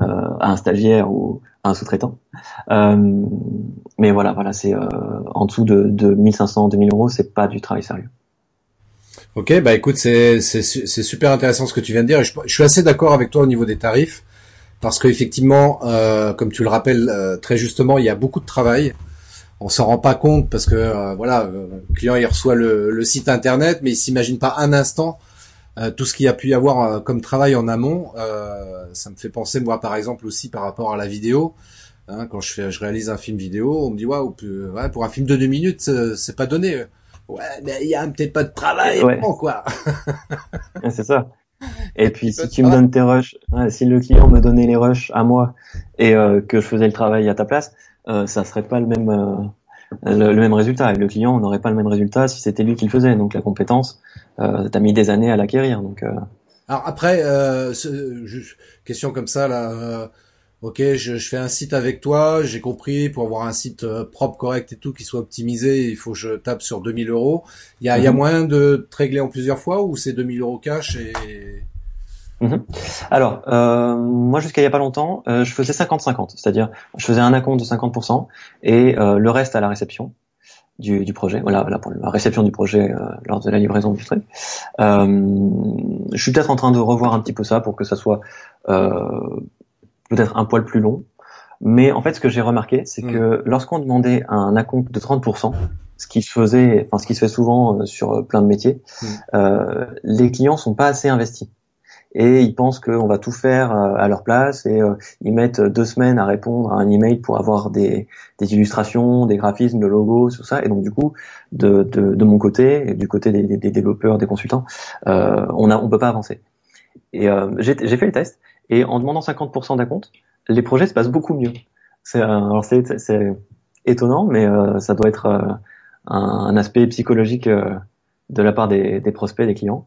euh, à un stagiaire ou à un sous-traitant. Euh, mais voilà, voilà, c'est euh, en dessous de, de 1500, 2000 euros, c'est pas du travail sérieux. Ok, bah écoute, c'est super intéressant ce que tu viens de dire. je, suis assez d'accord avec toi au niveau des tarifs parce qu'effectivement, euh, comme tu le rappelles euh, très justement, il y a beaucoup de travail on s'en rend pas compte parce que euh, voilà, euh, le client il reçoit le, site internet, mais il s'imagine pas un instant euh, tout ce qu'il y a pu y avoir comme travail en amont. ça me fait penser moi par exemple aussi par rapport à la vidéo. Hein, quand je fais, je réalise un film vidéo, on me dit waouh, ouais, pour un film de deux minutes, c'est pas donné. Ouais, mais il y a un petit peu de travail, ouais. quoi. c'est ça. Et puis si tu me donnes tes rushs, si le client me donnait les rushs à moi et que je faisais le travail à ta place, euh, ça serait pas le même euh, le, même résultat. Avec le client, on n'aurait pas le même résultat si c'était lui qui le faisait. Donc la compétence, euh, t'as mis des années à l'acquérir. Donc euh. alors après, euh, question comme ça là. Ok, je, je, fais un site avec toi, j'ai compris, pour avoir un site propre, correct et tout, qui soit optimisé, il faut que je tape sur 2000 euros. Il y a, y a mhm. moyen de te régler en plusieurs fois ou c'est 2000 euros cash et... Mhm. Alors, euh, moi jusqu'à il y a pas longtemps, euh, je faisais 50-50, c'est-à-dire je faisais un acompte de 50% et euh, le reste à la réception du, du projet, voilà, voilà, pour la réception du projet lors de la livraison du truc. je suis peut-être en train de revoir un petit peu ça pour que ça soit peut-être un poil plus long. Mais en fait, ce que j'ai remarqué, c'est mm. que lorsqu'on demandait un acompte de 30%, ce qui se faisait, enfin ce qui se fait souvent sur plein de métiers, mm. euh, les clients sont pas assez investis et ils pensent qu'on va tout faire euh, à leur place et euh, ils mettent deux semaines à répondre à un email pour avoir des, des illustrations, des graphismes, de logos, tout ça. Et donc du coup, de, de, de mon côté et du côté des, des développeurs, des consultants, euh, on a on peut pas avancer. Et euh, j'ai fait le test et en demandant 50% d'acompte, les projets se passent beaucoup mieux. C'est alors c'est étonnant, mais ça doit être un, un, aspect psychologique de la part des, des prospects, des clients.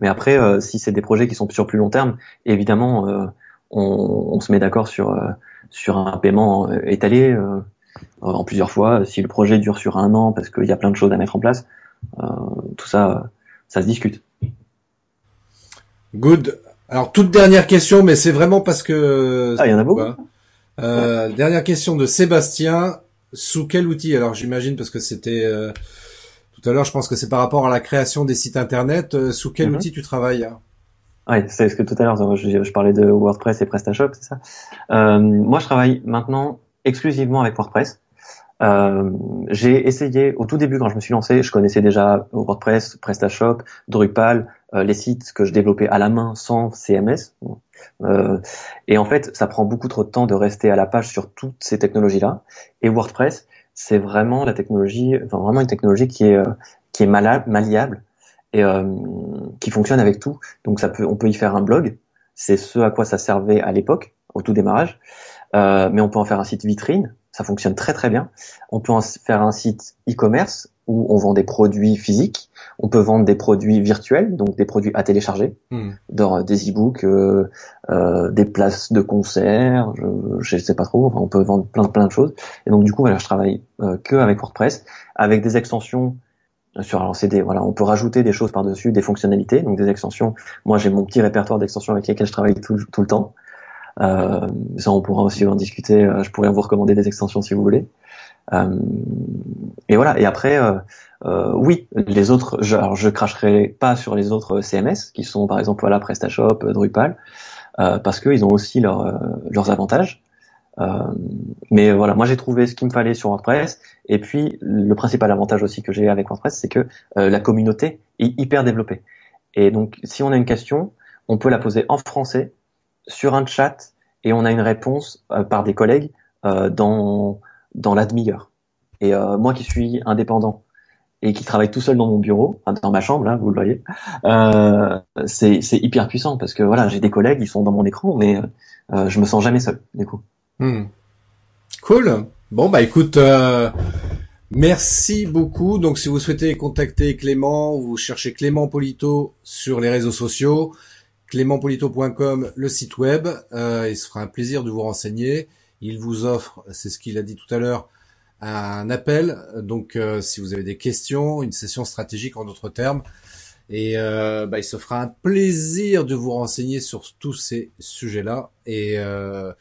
Mais après, euh, si c'est des projets qui sont sur plus long terme, évidemment, euh, on, on, se met d'accord sur euh, sur un paiement étalé en plusieurs fois. Si le projet dure sur un an parce qu'il y a plein de choses à mettre en place, tout ça, ça se discute. Good. Alors toute dernière question, mais c'est vraiment parce que. Ah, il y en a beaucoup. Euh, dernière question de Sébastien. Sous quel outil? Alors j'imagine parce que c'était tout à l'heure, je pense que c'est par rapport à la création des sites internet. Euh, sous quel mhm. outil tu travailles? Hein Oui, c'est ce que tout à l'heure, je, parlais de WordPress et PrestaShop, c'est ça. Euh, moi, je travaille maintenant exclusivement avec WordPress. Euh, j'ai essayé au tout début quand je me suis lancé, je connaissais déjà WordPress, PrestaShop, Drupal, les sites que je développais à la main sans CMS. et en fait, ça prend beaucoup trop de temps de rester à la page sur toutes ces technologies-là. Et WordPress, c'est vraiment la technologie, enfin vraiment une technologie qui est euh, qui est malable, malléable et euh, qui fonctionne avec tout. Donc ça peut, on peut y faire un blog. C'est ce à quoi ça servait à l'époque, au tout démarrage. Euh, mais on peut en faire un site vitrine. Ça fonctionne très très bien. On peut en faire un site e-commerce où on vend des produits physiques. On peut vendre des produits virtuels, donc des produits à télécharger, dans des e-books, euh, euh, des places de concert, je, ne sais pas trop. Enfin, on peut vendre plein plein de choses. Et donc du coup, voilà, je travaille euh, que avec WordPress, avec des extensions sur alors c'est voilà, on peut rajouter des choses par dessus, des fonctionnalités, donc des extensions. Moi, j'ai mon petit répertoire d'extensions avec lesquelles je travaille tout, tout le temps. Euh, ça, on pourra aussi en discuter. Euh, je pourrais vous recommander des extensions si vous voulez. Euh, et voilà. Et après, euh, euh, oui, les autres. Je, alors, je cracherai pas sur les autres CMS qui sont par exemple voilà PrestaShop, Drupal, parce qu'ils ont aussi leur, leurs avantages. mais voilà, moi j'ai trouvé ce qu'il me fallait sur WordPress. Et puis le principal avantage aussi que j'ai avec WordPress, c'est que la communauté est hyper développée. Et donc si on a une question, on peut la poser en français sur un chat et on a une réponse par des collègues dans dans la demi-heure. Et euh, moi qui suis indépendant et qui travaille tout seul dans mon bureau, dans ma chambre, là, vous le voyez, euh, c'est hyper puissant parce que voilà, j'ai des collègues, ils sont dans mon écran, mais euh, je me sens jamais seul, du coup. Hmm. Cool. Bon bah écoute, euh, merci beaucoup. Donc si vous souhaitez contacter Clément, vous cherchez Clément Polito sur les réseaux sociaux, clémentpolito.com, le site web. Euh, il se fera un plaisir de vous renseigner. Il vous offre, c'est ce qu'il a dit tout à l'heure, un appel. Donc, euh, si vous avez des questions, une session stratégique en d'autres termes, et euh, bah, il se fera un plaisir de vous renseigner sur tous ces sujets-là. Et euh,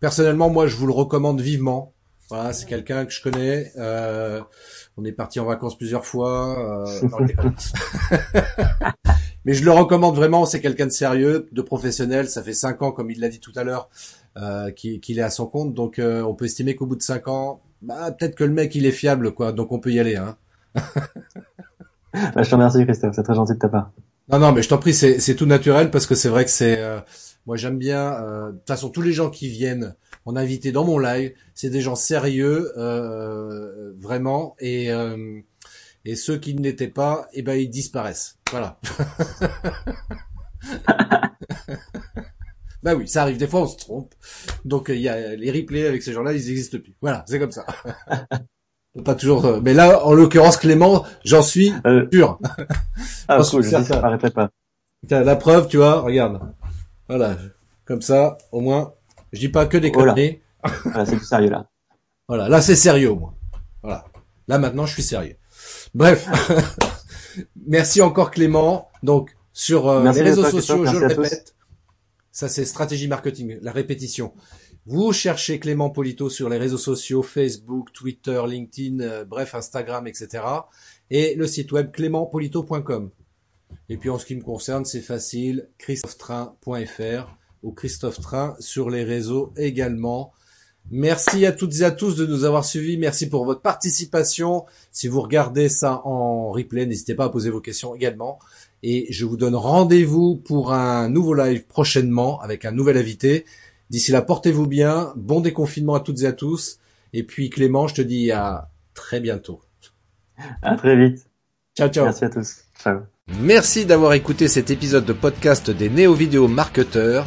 personnellement, moi, je vous le recommande vivement. Voilà, c'est quelqu'un que je connais. on est parti en vacances plusieurs fois. Mais je le recommande vraiment. C'est quelqu'un de sérieux, de professionnel. Ça fait cinq ans, comme il l'a dit tout à l'heure, euh, qu'il est à son compte. Donc euh, on peut estimer qu'au bout de cinq ans, bah, peut-être que le mec il est fiable, quoi. Donc on peut y aller. Hein. bah, je te remercie Christophe, c'est très gentil de ta part. Non, non, mais je t'en prie, c'est tout naturel parce que c'est vrai que c'est... Euh, moi j'aime bien... De toute façon, tous les gens qui viennent mon invité dans mon live, c'est des gens sérieux, vraiment, et... et ceux qui n'étaient pas, eh ben ils disparaissent. Voilà. Bah oui, ça arrive. Des fois, on se trompe. Donc, il y a les replays avec ces gens-là, ils n'existent plus. Voilà, c'est comme ça. pas toujours. Euh, mais là, en l'occurrence, Clément, j'en suis euh... sûr. ah, cool. Je ça m'arrêterai pas. La preuve, tu vois, regarde. Voilà, comme ça, au moins, je dis pas que des conneries. voilà, c'est du sérieux là. Voilà, là c'est sérieux au moins. Voilà. Là maintenant, je suis sérieux. Bref. Merci encore Clément. Donc sur euh, les réseaux sociaux, je le répète, Ça, c'est stratégie marketing, la répétition. Vous cherchez Clément Polito sur les réseaux sociaux, Facebook, Twitter, LinkedIn, euh, bref, Instagram, etc. Et le site web clémentpolito.com. Et puis en ce qui me concerne, c'est facile, christophetrain.fr ou Christophe Train sur les réseaux également. Merci à toutes et à tous de nous avoir suivis. Merci pour votre participation. Si vous regardez ça en replay, n'hésitez pas à poser vos questions également. Et je vous donne rendez-vous pour un nouveau live prochainement avec un nouvel invité. D'ici là, portez-vous bien. Bon déconfinement à toutes et à tous. Et puis Clément, je te dis à très bientôt. À très vite. Ciao, ciao. Merci à tous. Ciao. Merci d'avoir écouté cet épisode de podcast des néo-vidéo marketeurs.